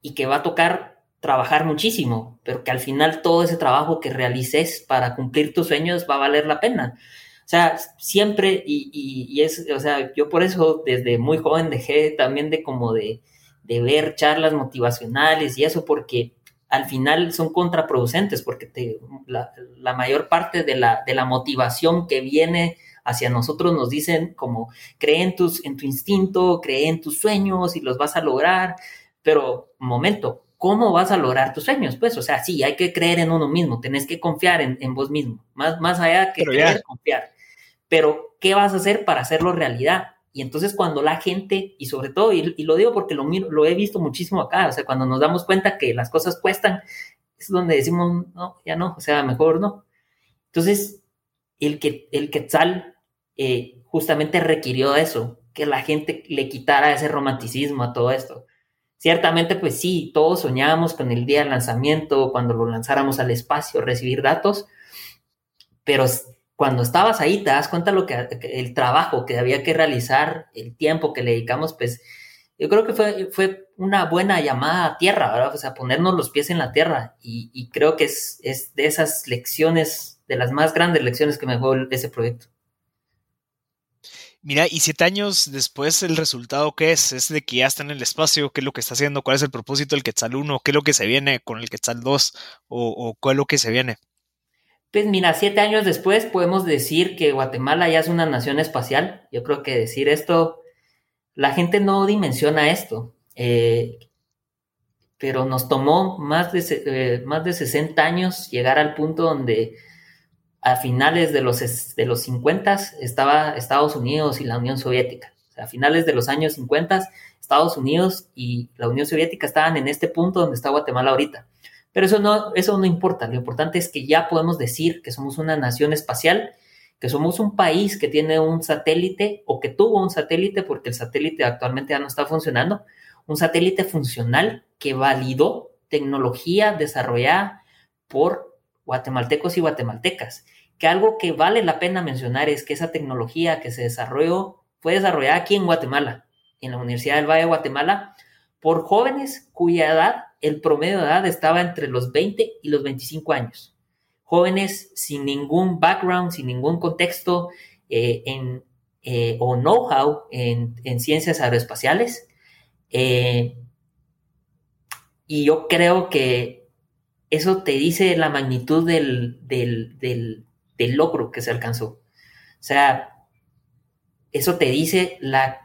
y que va a tocar trabajar muchísimo, pero que al final todo ese trabajo que realices para cumplir tus sueños va a valer la pena. O sea, siempre, y, es, o sea, yo por eso desde muy joven dejé también de como de, de ver charlas motivacionales y eso, porque al final son contraproducentes porque te, la, mayor parte de la, de la, motivación que viene hacia nosotros nos dicen como cree en, tus, en tu instinto, cree en tus sueños y los vas a lograr, pero momento, ¿cómo vas a lograr tus sueños? Pues, o sea, sí, hay que creer en uno mismo, tenés que confiar en, en vos mismo, más, más allá que creer, confiar. Pero, ¿qué vas a hacer para hacerlo realidad? Y entonces cuando la gente, y sobre todo, y, lo digo porque lo, lo he visto muchísimo acá, o sea, cuando nos damos cuenta que las cosas cuestan, es donde decimos, no, ya no, o sea, mejor no. Entonces, el, que, el Quetzal eh, justamente requirió eso, que la gente le quitara ese romanticismo a todo esto. Ciertamente, pues sí, todos soñábamos con el día del lanzamiento, cuando lo lanzáramos al espacio, recibir datos, pero cuando estabas ahí te das cuenta lo que el trabajo que había que realizar, el tiempo que le dedicamos, pues yo creo que fue, fue una buena llamada a tierra, ¿verdad? O sea, ponernos los pies en la tierra y, creo que es, es, de esas lecciones, de las más grandes lecciones que me dejó ese proyecto. Mira, y siete años después, ¿el resultado qué es? ¿Es de que ya está en el espacio? ¿Qué es lo que está haciendo? ¿Cuál es el propósito del Quetzal 1? ¿Qué es lo que se viene con el Quetzal 2? ¿O, o cuál es lo que se viene? Pues mira, siete años después podemos decir que Guatemala ya es una nación espacial. Yo creo que decir esto, la gente no dimensiona esto. Eh, pero nos tomó más de, eh, más de 60 años llegar al punto donde a finales de los, de los 50 estaba Estados Unidos y la Unión Soviética. O sea, a finales de los años 50, Estados Unidos y la Unión Soviética estaban en este punto donde está Guatemala ahorita. Pero eso no, eso no importa. Lo importante es que ya podemos decir que somos una nación espacial, que somos un país que tiene un satélite o que tuvo un satélite, porque el satélite actualmente ya no está funcionando, un satélite funcional que validó tecnología desarrollada por guatemaltecos y guatemaltecas. Que algo que vale la pena mencionar es que esa tecnología que se desarrolló fue desarrollada aquí en Guatemala, en la Universidad del Valle de Guatemala, por jóvenes cuya edad, el promedio de edad estaba entre los 20 y los 25 años. Jóvenes sin ningún background, sin ningún contexto eh, en, eh, o know-how en, ciencias aeroespaciales. Eh, y yo creo que eso te dice la magnitud del, del, logro que se alcanzó. O sea, eso te dice la,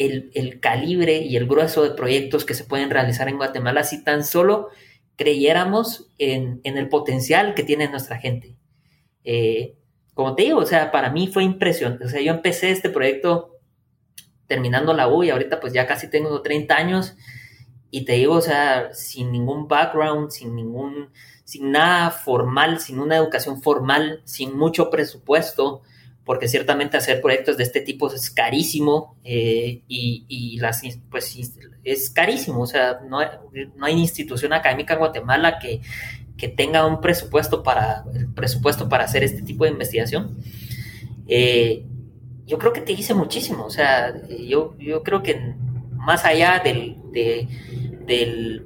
el, calibre y el grueso de proyectos que se pueden realizar en Guatemala si tan solo creyéramos en, el potencial que tiene nuestra gente. Eh, como te digo, o sea, para mí fue impresionante. O sea, yo empecé este proyecto terminando la U y ahorita pues ya casi tengo 30 años y te digo, o sea, sin ningún background, sin ningún, sin nada formal, sin una educación formal, sin mucho presupuesto, porque ciertamente hacer proyectos de este tipo es carísimo eh, y, las, pues es carísimo, o sea, no hay, no hay institución académica en Guatemala que, que, tenga un presupuesto para, presupuesto para hacer este tipo de investigación. Eh, yo creo que te hice muchísimo, o sea, yo, yo creo que más allá del, del,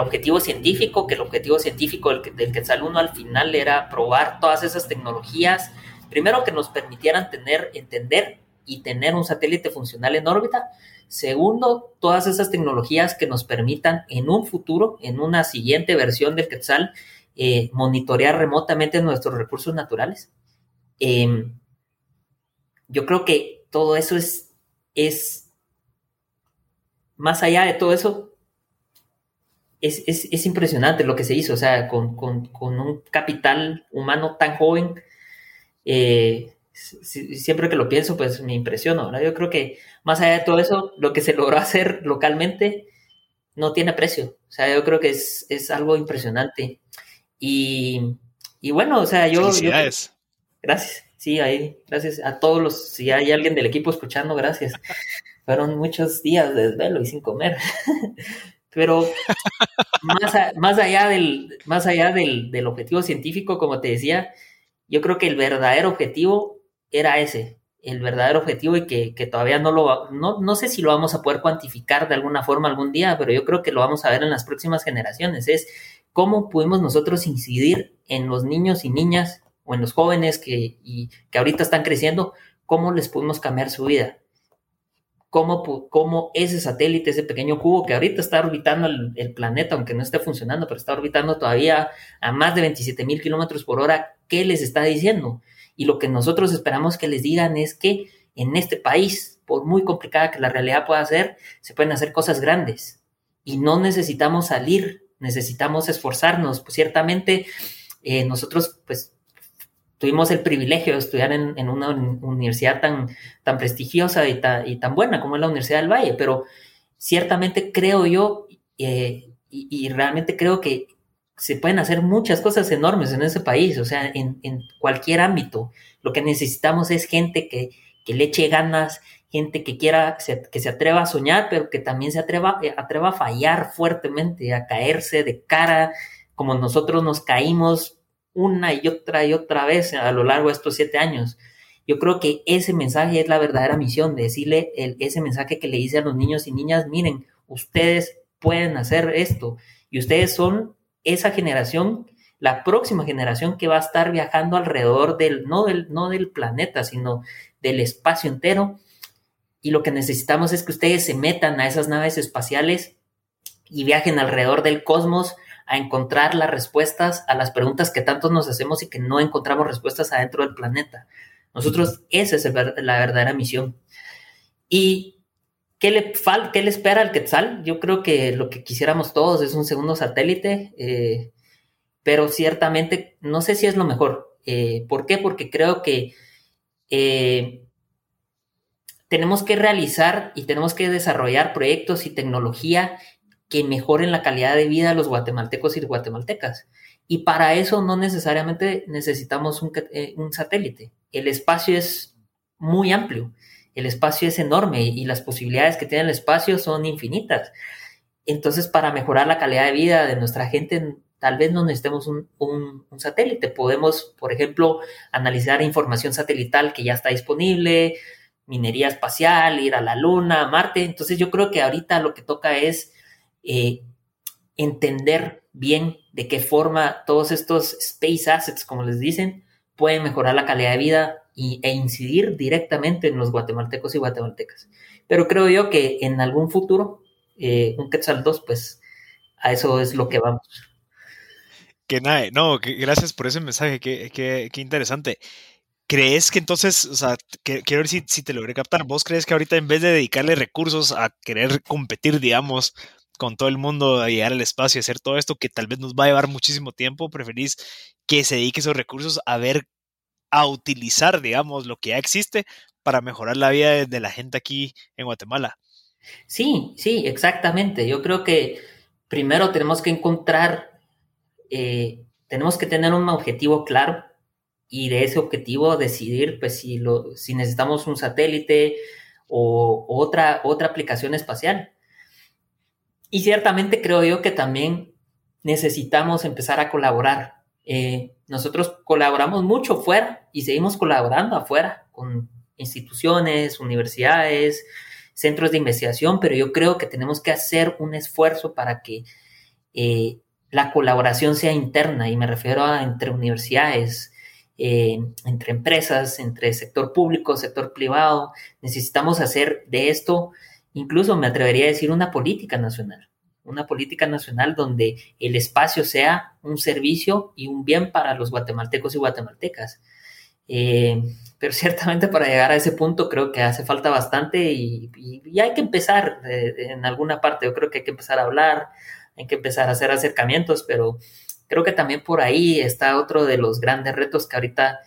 objetivo científico, que el objetivo científico del, del Quetzal 1 al final era probar todas esas tecnologías, primero que nos permitieran tener, entender y tener un satélite funcional en órbita. Segundo, todas esas tecnologías que nos permitan en un futuro, en una siguiente versión del Quetzal, eh, monitorear remotamente nuestros recursos naturales. Em, yo creo que todo eso es, es más allá de todo eso, es, impresionante lo que se hizo, o sea, con, un capital humano tan joven. Eh, siempre que lo pienso, pues me impresiona, ¿verdad? Yo creo que más allá de todo eso, lo que se logró (laughs) hacer localmente no tiene precio. O sea, yo creo que es, algo impresionante. Y, bueno, o sea, yo... gracias. Sí, ahí, gracias a todos los, si hay alguien del equipo escuchando, gracias (laughs) fueron muchos días de desvelo y sin comer. (laughs) Pero más, allá, del, más allá del, objetivo científico, como te decía, yo creo que el verdadero objetivo era ese, el verdadero objetivo y que, todavía no lo, no, no sé si lo vamos a poder cuantificar de alguna forma algún día, pero yo creo que lo vamos a ver en las próximas generaciones, es cómo pudimos nosotros incidir en los niños y niñas o en los jóvenes que, y, que ahorita están creciendo, cómo les pudimos cambiar su vida cómo, ese satélite, ese pequeño cubo que ahorita está orbitando el, planeta, aunque no esté funcionando, pero está orbitando todavía a más de 27 mil kilómetros por hora, ¿qué les está diciendo? Y lo que nosotros esperamos que les digan es que en este país, por muy complicada que la realidad pueda ser, se pueden hacer cosas grandes. Y no necesitamos salir, necesitamos esforzarnos. Pues ciertamente eh, nosotros, pues tuvimos el privilegio de estudiar en, una universidad tan, tan prestigiosa y, tan buena como es la Universidad del Valle, pero ciertamente creo yo eh, y, realmente creo que se pueden hacer muchas cosas enormes en ese país, o sea, en, cualquier ámbito. Lo que necesitamos es gente que, le eche ganas, gente que quiera, que se atreva a soñar, pero que también se atreva, eh, atreva a fallar fuertemente, a caerse de cara, como nosotros nos caímos una y otra y otra vez a lo largo de estos siete años. Yo creo que ese mensaje es la verdadera misión, de decirle ese mensaje que le dice a los niños y niñas, miren, ustedes pueden hacer esto y ustedes son esa generación, la próxima generación que va a estar viajando alrededor del, no del, no del planeta, sino del espacio entero. Y lo que necesitamos es que ustedes se metan a esas naves espaciales y viajen alrededor del cosmos a encontrar las respuestas a las preguntas que tantos nos hacemos y que no encontramos respuestas adentro del planeta. Nosotros, esa es la verdadera misión. ¿Y qué le, fal qué le espera al Quetzal? Yo creo que lo que quisiéramos todos es un segundo satélite, eh, pero ciertamente no sé si es lo mejor. Eh, ¿Por qué? Porque creo que eh, tenemos que realizar y tenemos que desarrollar proyectos y tecnología que mejoren la calidad de vida de los guatemaltecos y guatemaltecas. Y para eso no necesariamente necesitamos eh, un, satélite. El espacio es muy amplio, el espacio es enorme y las posibilidades que tiene el espacio son infinitas. Entonces, para mejorar la calidad de vida de nuestra gente, tal vez no necesitemos un, un, satélite. Podemos, por ejemplo, analizar información satelital que ya está disponible, minería espacial, ir a la Luna, Marte. Entonces, yo creo que ahorita lo que toca es eh, entender bien de qué forma todos estos space assets, como les dicen, pueden mejorar la calidad de vida e incidir directamente en los guatemaltecos y guatemaltecas. Pero creo yo que en algún futuro, eh, un Quetzal 2, pues a eso es lo que vamos. Que nada, no, gracias por ese mensaje, qué, interesante. ¿Crees que entonces, o sea, quiero ver si, si, te logré captar, vos crees que ahorita en vez de dedicarle recursos a querer competir, digamos, con todo el mundo a llegar al espacio y hacer todo esto que tal vez nos va a llevar muchísimo tiempo, preferís que se dedique esos recursos a ver, a utilizar, digamos, lo que ya existe para mejorar la vida de la gente aquí en Guatemala. Sí, sí, exactamente. Yo creo que primero tenemos que encontrar, eh, tenemos que tener un objetivo claro y de ese objetivo decidir pues si, lo, si necesitamos un satélite o otra, otra aplicación espacial. Y ciertamente creo yo que también necesitamos empezar a colaborar. Eh, nosotros colaboramos mucho fuera y seguimos colaborando afuera con instituciones, universidades, centros de investigación, pero yo creo que tenemos que hacer un esfuerzo para que eh, la colaboración sea interna y me refiero a entre universidades, eh, entre empresas, entre sector público, sector privado. Necesitamos hacer de esto incluso me atrevería a decir una política nacional, una política nacional donde el espacio sea un servicio y un bien para los guatemaltecos y guatemaltecas. Eh, pero (laughs) ciertamente para llegar a ese punto creo que hace falta bastante y, hay que empezar eh, en alguna parte, yo creo que hay que empezar a hablar, hay que empezar a hacer acercamientos, pero creo que también por ahí está otro de los grandes retos que ahorita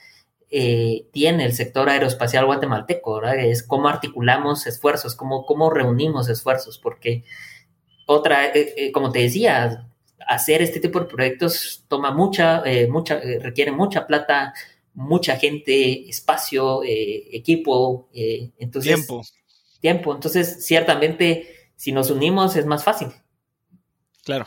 eh, tiene el sector aeroespacial guatemalteco, ¿verdad? Es cómo articulamos esfuerzos, cómo, cómo reunimos esfuerzos, porque otra, eh, eh, como te decía, hacer este tipo de proyectos toma mucha, mucha requiere mucha plata, mucha gente, espacio, equipo, entonces... Tiempo. Tiempo, entonces ciertamente si nos unimos es más fácil. Claro.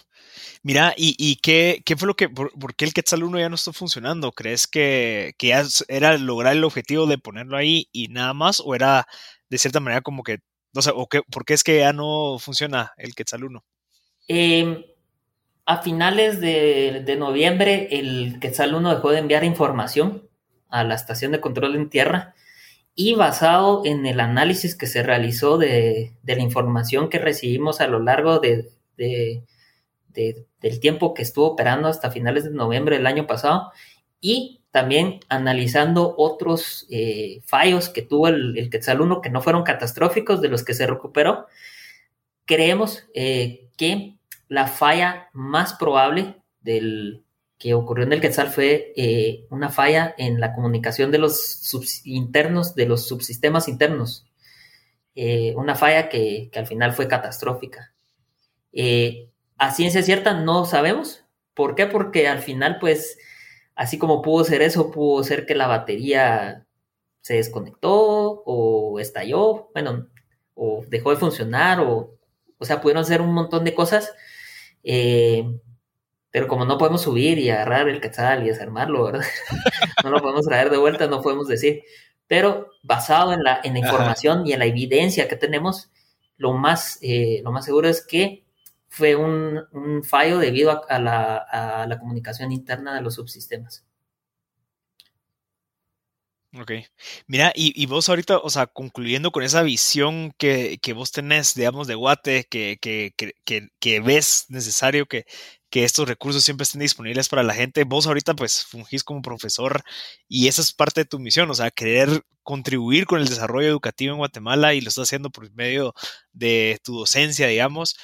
Mira, ¿y, qué, fue lo que, por, qué el Quetzal 1 ya no está funcionando? ¿Crees que, ya era lograr el objetivo de ponerlo ahí y nada más? ¿O era de cierta manera como que, no sé, o qué, por qué es que ya no funciona el Quetzal 1? Em, a finales de, noviembre, el Quetzal 1 dejó de enviar información a la estación de control en tierra y basado en el análisis que se realizó de, la información que recibimos a lo largo de, del tiempo que estuvo operando hasta finales de noviembre del año pasado y también analizando otros eh, fallos que tuvo el, Quetzal 1 que no fueron catastróficos de los que se recuperó, creemos eh, que la falla más probable del que ocurrió en el Quetzal fue eh, una falla en la comunicación de los internos, de los subsistemas internos. una falla que, al final fue catastrófica a ciencia cierta no sabemos. ¿Por qué? Porque al final, pues, así como pudo ser eso, pudo ser que la batería se desconectó o estalló, bueno, o dejó de funcionar, o, o sea, pudieron hacer un montón de cosas. Eh, pero como no podemos subir y agarrar el quetzal y desarmarlo, ¿verdad? (laughs) no lo podemos traer de vuelta, no podemos decir. Pero basado en la, en la información y en la evidencia que tenemos, lo más, eh, lo más seguro es que fue un, un fallo debido a, la, a, la, comunicación interna de los subsistemas. Ok. Mira, y, y, vos ahorita, o sea, concluyendo con esa visión que, que vos tenés, digamos, de Guate, que, que, que ves necesario que, que estos recursos siempre estén disponibles para la gente. Vos ahorita pues fungís como profesor y esa es parte de tu misión, o sea, querer contribuir con el desarrollo educativo en Guatemala y lo estás haciendo por medio de tu docencia, digamos.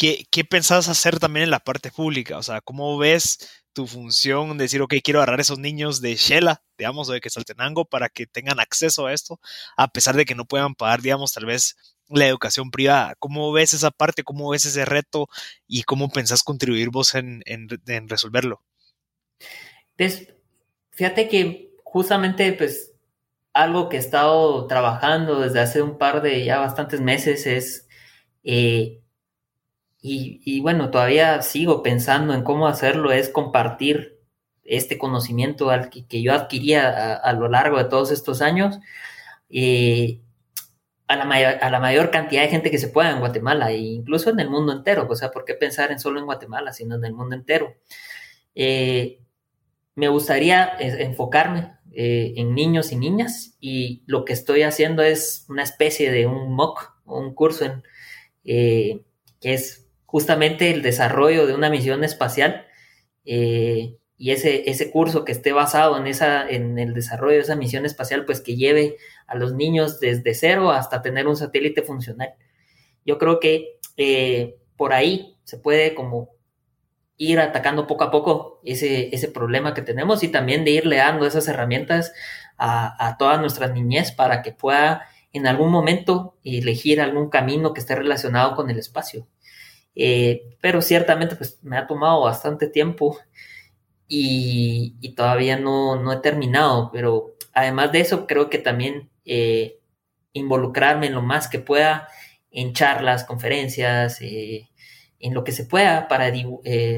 ¿Qué, qué pensás hacer también en la parte pública? O sea, ¿cómo ves tu función de decir, ok, quiero agarrar a esos niños de Shela, digamos, o de Quesaltenango para que tengan acceso a esto, a pesar de que no puedan pagar, digamos, tal vez la educación privada. ¿Cómo ves esa parte? ¿Cómo ves ese reto? ¿Y cómo pensás contribuir vos en, resolverlo? Pues, fíjate que justamente, pues, algo que he estado trabajando desde hace un par de ya bastantes meses es, eh, y, bueno, todavía sigo pensando en cómo hacerlo, es compartir este conocimiento que, yo adquiría a, lo largo de todos estos años. Eh, a la, mayor, a la mayor cantidad de gente que se pueda en Guatemala e incluso en el mundo entero. O sea, ¿por qué pensar en solo en Guatemala, sino en el mundo entero? Eh, me gustaría enfocarme eh, en niños y niñas y lo que estoy haciendo es una especie de un MOOC, un curso en, eh, que es justamente el desarrollo de una misión espacial y ese, ese curso que esté basado en, esa, en el desarrollo de esa misión espacial, pues que lleve a los niños desde cero hasta tener un satélite funcional. Yo creo que eh, por ahí se puede como ir atacando poco a poco ese, ese problema que tenemos y también de irle dando esas herramientas a, a toda nuestra niñez para que pueda en algún momento elegir algún camino que esté relacionado con el espacio. Eh, pero ciertamente pues me ha tomado bastante tiempo y, todavía no, he terminado, pero además de eso creo que también eh, involucrarme en lo más que pueda en charlas, conferencias, eh, en lo que se pueda para,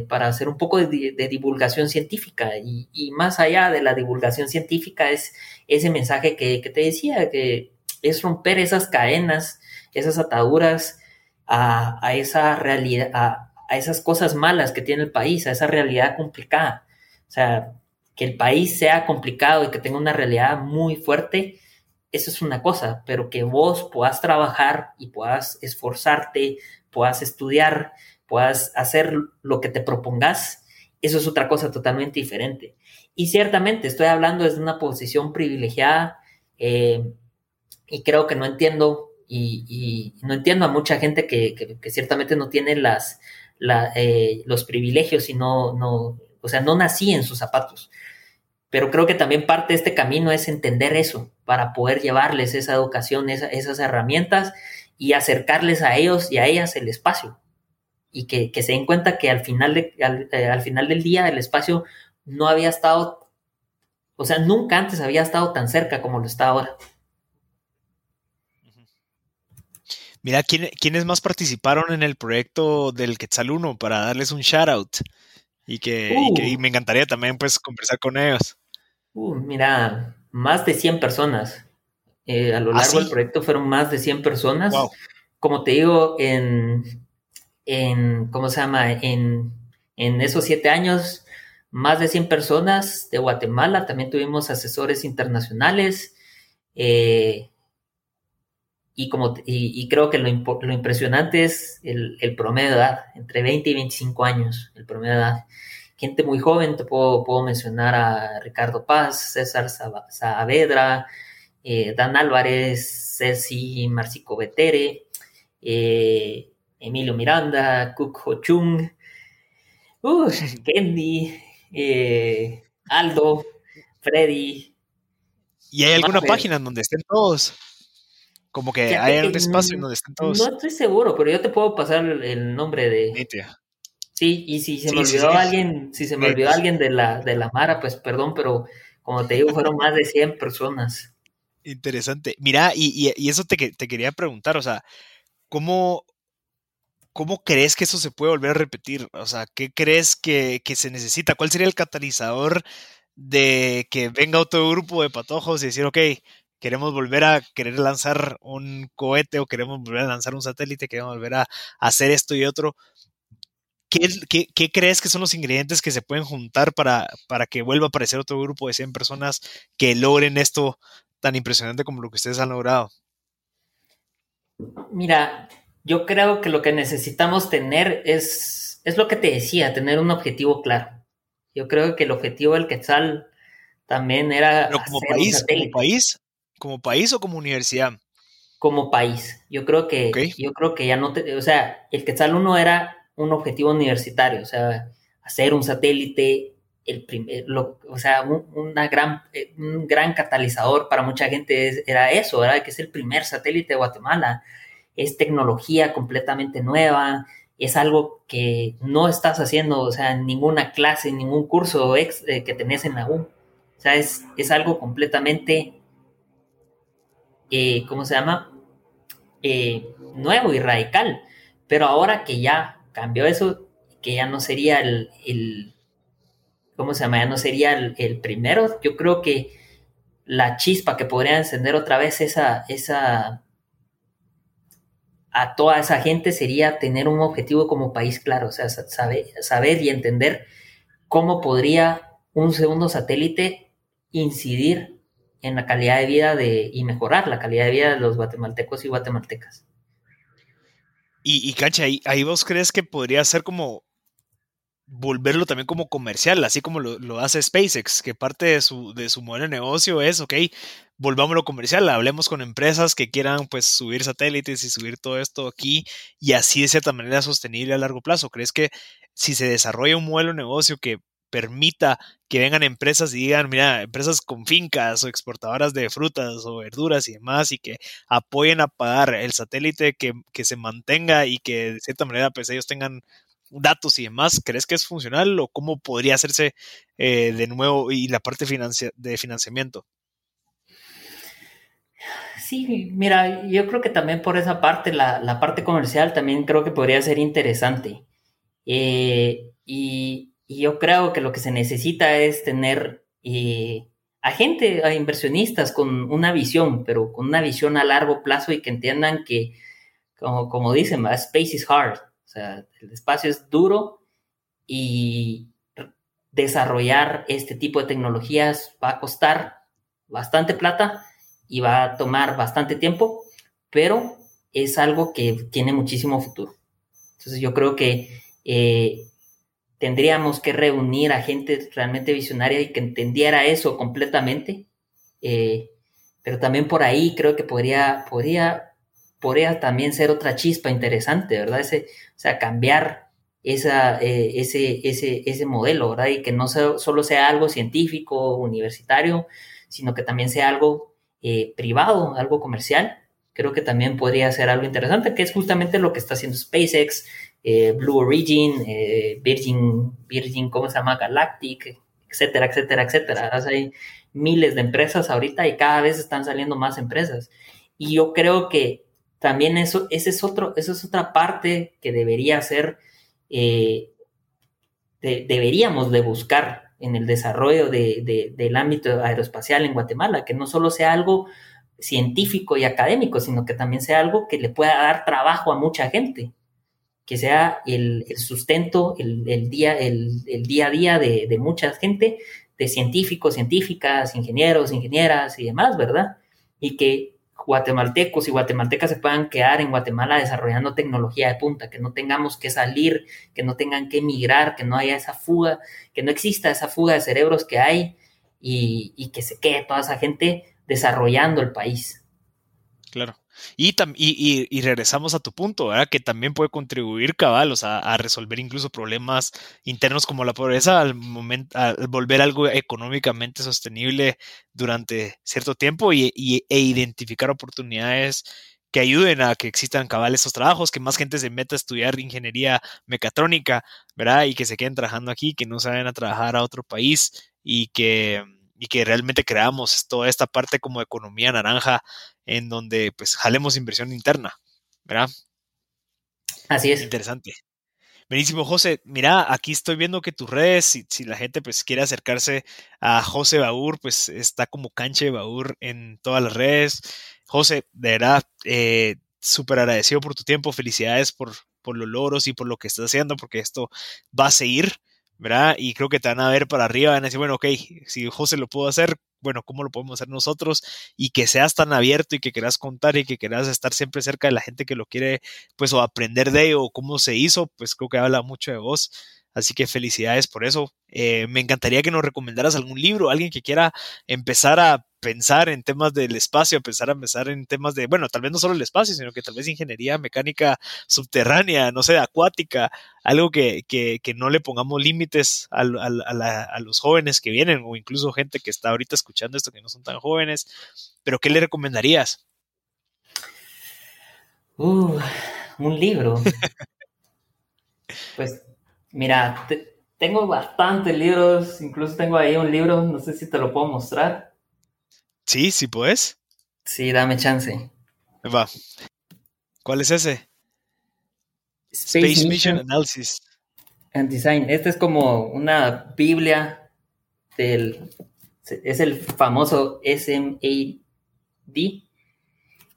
para hacer un poco de, divulgación científica. Y, más allá de la divulgación científica es ese mensaje que, te decía, que es romper esas cadenas, esas ataduras a, esa realidad, a, esas cosas malas que tiene el país, a esa realidad complicada o sea, que el país sea complicado y que tenga una realidad muy fuerte, eso es una cosa, pero que vos puedas trabajar y puedas esforzarte, puedas estudiar, puedas hacer lo que te propongas, eso es otra cosa totalmente diferente. Y ciertamente estoy hablando desde una posición privilegiada eh, y creo que no entiendo y, no entiendo a mucha gente que, ciertamente no tiene las, eh, los privilegios y no, no, o sea, no nací en sus zapatos. Pero creo que también parte de este camino es entender eso, para poder llevarles esa educación, esas herramientas y acercarles a ellos y a ellas el espacio. Y que, se den cuenta que al final, de, eh, al, final del día el espacio no había estado, o sea, nunca antes había estado tan cerca como lo está ahora. Mira, ¿quiénes más participaron en el proyecto del Quetzal 1 para darles un shout out? y que, uh. me encantaría también pues conversar con ellos. Uh, mira, más de 100 personas. Eh, a lo ¿Ah, largo del proyecto fueron más de 100 personas. Como te digo, en, en ¿cómo se llama? En, en esos siete años, más de 100 personas de Guatemala. También tuvimos asesores internacionales. Eh, y, como, y, creo que lo, lo impresionante es el, el, promedio de edad, entre 20 y 25 años, el promedio de edad. Gente muy joven, te puedo, puedo mencionar a Ricardo Paz, César Saavedra, eh, Dan Álvarez, Ceci Marcico Betere, eh, Emilio Miranda, Cook Ho Chung, uh, Kendi, eh, Aldo, Freddy. ¿Y hay alguna página en donde estén todos? Como que hay un espacio donde están todos. No estoy seguro, pero yo te puedo pasar el nombre de. Sí, y si se me olvidó alguien, si se me olvidó alguien de la, de la Mara, pues perdón, pero como te digo, fueron más de 100 personas. Interesante. Mira, y, eso te, te, quería preguntar, o sea, ¿cómo, ¿cómo crees que eso se puede volver a repetir? O sea, ¿qué crees que, que se necesita? ¿Cuál sería el catalizador de que venga otro grupo de patojos y decir, ok, queremos volver a querer lanzar un cohete o queremos volver a lanzar un satélite, queremos volver a, hacer esto y otro. ¿Qué, ¿Qué, crees que son los ingredientes que se pueden juntar para, para que vuelva a aparecer otro grupo de 100 personas que logren esto tan impresionante como lo que ustedes han logrado? Mira, yo creo que lo que necesitamos tener es, es lo que te decía, tener un objetivo claro. Yo creo que el objetivo del Quetzal también era. Pero como país, como país, como país o como universidad. Como país. Yo creo que, yo creo que ya no te, o sea, el Quetzal 1 era un objetivo universitario, o sea, hacer un satélite, el primer, o sea, un, una gran, un gran catalizador para mucha gente era eso, ¿verdad? Que es el primer satélite de Guatemala. Es tecnología completamente nueva, es algo que no estás haciendo, o sea, en ninguna clase, en ningún curso ex, eh, que tenés en la U. O sea, es, es algo completamente, eh, ¿cómo se llama? Eh, nuevo y radical. Pero ahora que ya cambió eso, que ya no sería el, ¿cómo se llama? Ya no sería el, el, primero. Yo creo que la chispa que podría encender otra vez esa, esa, a toda esa gente sería tener un objetivo como país claro, o sea, saber, saber y entender cómo podría un segundo satélite incidir en la calidad de vida de, y mejorar la calidad de vida de los guatemaltecos y guatemaltecas. Y, y Cancha, ahí, ahí vos crees que podría ser como volverlo también como comercial, así como lo, hace SpaceX, que parte de su, de su modelo de negocio es, ok, volvámoslo comercial, hablemos con empresas que quieran pues subir satélites y subir todo esto aquí y así de cierta manera sostenible a largo plazo. ¿Crees que si se desarrolla un modelo de negocio que permita que vengan empresas y digan, mira, empresas con fincas o exportadoras de frutas o verduras y demás, y que apoyen a pagar el satélite que, que se mantenga y que de cierta manera pues ellos tengan datos y demás, ¿crees que es funcional o cómo podría hacerse eh, de nuevo y la parte de financiamiento? Sí, mira, yo creo que también por esa parte, la, parte comercial también creo que podría ser interesante. Eh, y, yo creo que lo que se necesita es tener eh, a gente, a inversionistas con una visión, pero con una visión a largo plazo y que entiendan que, como, como dicen, space is hard. O sea, el espacio es duro y desarrollar este tipo de tecnologías va a costar bastante plata y va a tomar bastante tiempo, pero es algo que tiene muchísimo futuro. Entonces yo creo que eh, tendríamos que reunir a gente realmente visionaria y que entendiera eso completamente, eh, pero también por ahí creo que podría, podría podría también ser otra chispa interesante, ¿verdad? Ese, o sea, cambiar esa, eh, ese, ese, ese modelo, ¿verdad? Y que no solo sea algo científico, universitario, sino que también sea algo eh, privado, algo comercial. Creo que también podría ser algo interesante, que es justamente lo que está haciendo SpaceX, eh, Blue Origin, Virgin, Virgin, ¿cómo se llama? Galactic, etcétera, etcétera, etcétera. Hay miles de empresas ahorita y cada vez están saliendo más empresas. Y yo creo que también eso, ese es otro, eso es otra parte que debería ser, eh, deberíamos de buscar en el desarrollo del ámbito aeroespacial en Guatemala, que no solo sea algo científico y académico, sino que también sea algo que le pueda dar trabajo a mucha gente, que sea el, sustento, el, día, el, día a día de, de mucha gente, de científicos, científicas, ingenieros, ingenieras y demás, ¿verdad? Y que guatemaltecos y guatemaltecas se puedan quedar en Guatemala desarrollando tecnología de punta, que no tengamos que salir, que no tengan que emigrar, que no haya esa fuga, que no exista esa fuga de cerebros que hay y, y que se quede toda esa gente desarrollando el país. Claro. Y, y, regresamos a tu punto, ¿verdad? Que también puede contribuir cabal, a, resolver incluso problemas internos como la pobreza al, momento, al volver algo económicamente sostenible durante cierto tiempo y, e identificar oportunidades que ayuden a que existan cabal esos trabajos, que más gente se meta a estudiar ingeniería mecatrónica, ¿verdad? Y que se queden trabajando aquí, que no se vayan a trabajar a otro país y que y que realmente creamos toda esta parte como economía naranja en donde pues jalemos inversión interna, ¿verdad? Así es. Interesante. Buenísimo, José. Mira, aquí estoy viendo que tus redes, si, si, la gente pues quiere acercarse a José Baur, pues está como Canche Baur en todas las redes. José, de verdad, eh, súper agradecido por tu tiempo. Felicidades por, por los logros y por lo que estás haciendo, porque esto va a seguir. ¿Verdad? Y creo que te van a ver para arriba, van a decir, bueno, ok, si José lo pudo hacer, bueno, ¿cómo lo podemos hacer nosotros? Y que seas tan abierto y que quieras contar y que quieras estar siempre cerca de la gente que lo quiere, pues, o aprender de o cómo se hizo, pues creo que habla mucho de vos. Así que felicidades por eso. Eh, me encantaría que nos recomendaras algún libro, alguien que quiera empezar a pensar en temas del espacio, pensar a pensar en temas de, bueno, tal vez no solo el espacio, sino que tal vez ingeniería mecánica subterránea, no sé, acuática, algo que, que, que no le pongamos límites a, a, a, a, los jóvenes que vienen o incluso gente que está ahorita escuchando esto que no son tan jóvenes, pero ¿qué le recomendarías? Uh, un libro. (laughs) pues mira, te, tengo bastantes libros, incluso tengo ahí un libro, no sé si te lo puedo mostrar. Sí, sí puedes. Sí, dame chance. Va. ¿Cuál es ese? Space, Space Mission, Analysis. And Design. Este es como una Biblia del. Es el famoso SMAD.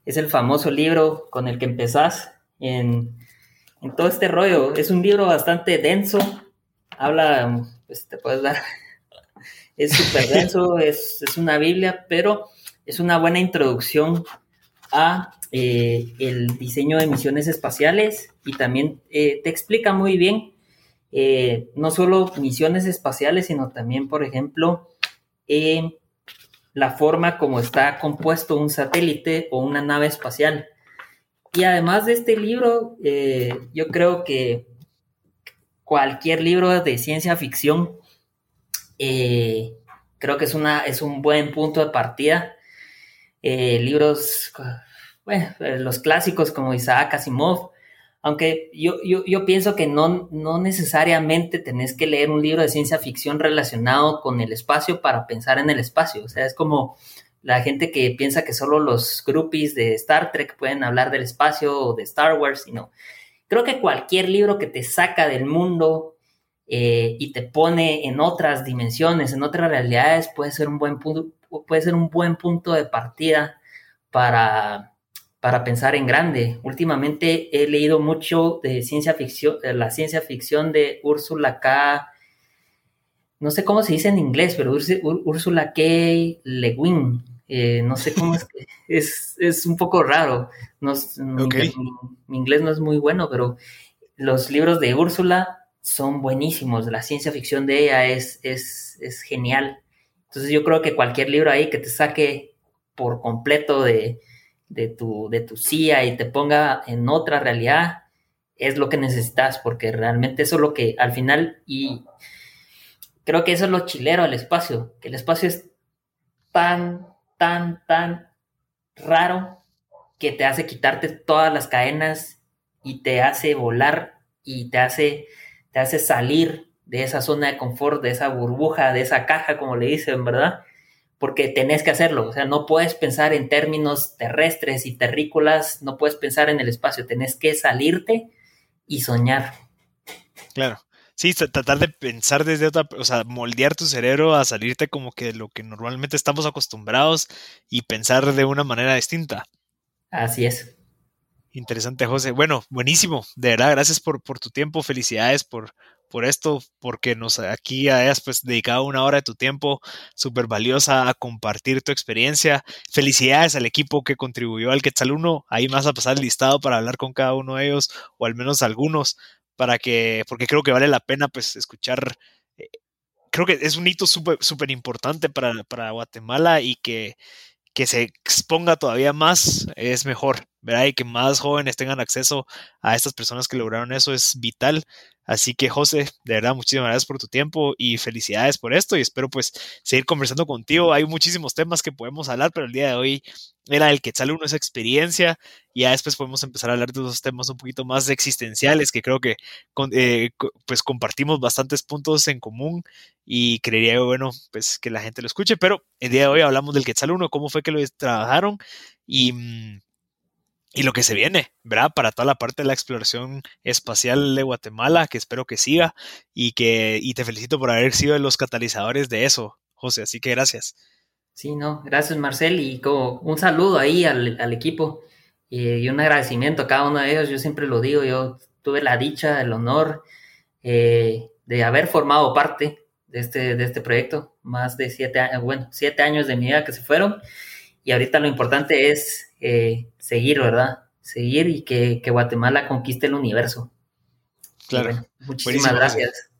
Es el famoso libro con el que empezás en, en todo este rollo. Es un libro bastante denso. Habla, pues te puedes dar (laughs) es súper denso, (laughs) es, es, una Biblia, pero es una buena introducción a eh, el diseño de misiones espaciales y también eh, te explica muy bien eh, no solo misiones espaciales, sino también, por ejemplo, la forma como está compuesto un satélite o una nave espacial. Y además de este libro, yo creo que cualquier libro de ciencia ficción eh, creo que es, una, es un buen punto de partida. Eh, libros, bueno, los clásicos como Isaac Asimov, aunque yo, yo, yo, pienso que no, no necesariamente tenés que leer un libro de ciencia ficción relacionado con el espacio para pensar en el espacio. O sea, es como la gente que piensa que solo los groupies de Star Trek pueden hablar del espacio o de Star Wars, sino creo que cualquier libro que te saca del mundo eh, y te pone en otras dimensiones, en otras realidades, puede ser un buen punto, puede ser un buen punto de partida para, para pensar en grande. Últimamente he leído mucho de ciencia ficción, de la ciencia ficción de Úrsula K. No sé cómo se dice en inglés, pero Úrsula K. Le Guin. Eh, no sé cómo es que (laughs) es, es un poco raro. No, okay. mi, mi, inglés no es muy bueno, pero los libros de Úrsula son buenísimos. La ciencia ficción de ella es, es, es genial. Entonces yo creo que cualquier libro ahí que te saque por completo de, de, tu, de tu CIA y te ponga en otra realidad es lo que necesitas, porque realmente eso es lo que al final, y creo que eso es lo chilero al espacio, que el espacio es tan, tan, tan raro que te hace quitarte todas las cadenas y te hace volar y te hace te hace salir de esa zona de confort, de esa burbuja, de esa caja, como le dicen, ¿verdad? Porque tenés que hacerlo, o sea, no puedes pensar en términos terrestres y terrícolas, no puedes pensar en el espacio, tenés que salirte y soñar. Claro. Sí, tratar de pensar desde otra, o sea, moldear tu cerebro a salirte como que de lo que normalmente estamos acostumbrados y pensar de una manera distinta. Así es. Interesante, José. Bueno, buenísimo. De verdad, gracias por, por tu tiempo. Felicidades por, por esto, porque nos aquí hayas pues dedicado una hora de tu tiempo súper valiosa a compartir tu experiencia. Felicidades al equipo que contribuyó al Quetzal 1. Ahí más a pasar el listado para hablar con cada uno de ellos, o al menos algunos, para que, porque creo que vale la pena pues escuchar. Eh, creo que es un hito súper súper importante para, para Guatemala y que, que se exponga todavía más es mejor, ¿verdad? Y que más jóvenes tengan acceso a estas personas que lograron eso es vital. Así que José, de verdad, muchísimas gracias por tu tiempo y felicidades por esto y espero pues seguir conversando contigo. Hay muchísimos temas que podemos hablar, pero el día de hoy era el que sale uno esa experiencia y ya después podemos empezar a hablar de esos temas un poquito más existenciales que creo que eh, pues compartimos bastantes puntos en común y creería bueno pues que la gente lo escuche, pero el día de hoy hablamos del Quetzal 1, cómo fue que lo trabajaron y mm, y lo que se viene, ¿verdad? Para toda la parte de la exploración espacial de Guatemala, que espero que siga y que y te felicito por haber sido de los catalizadores de eso, José, así que gracias. Sí, no, gracias Marcel y como un saludo ahí al, equipo y, un agradecimiento a cada uno de ellos, yo siempre lo digo, yo tuve la dicha, el honor eh, de haber formado parte de este, de este proyecto, más de siete años, bueno, siete años de mi vida que se fueron y ahorita lo importante es eh, seguir, ¿verdad? Seguir y que, Guatemala conquiste el universo. Claro. muchísimas gracias.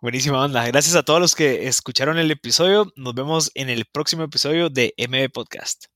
Buenísima onda. Gracias a todos los que escucharon el episodio. Nos vemos en el próximo episodio de MB Podcast.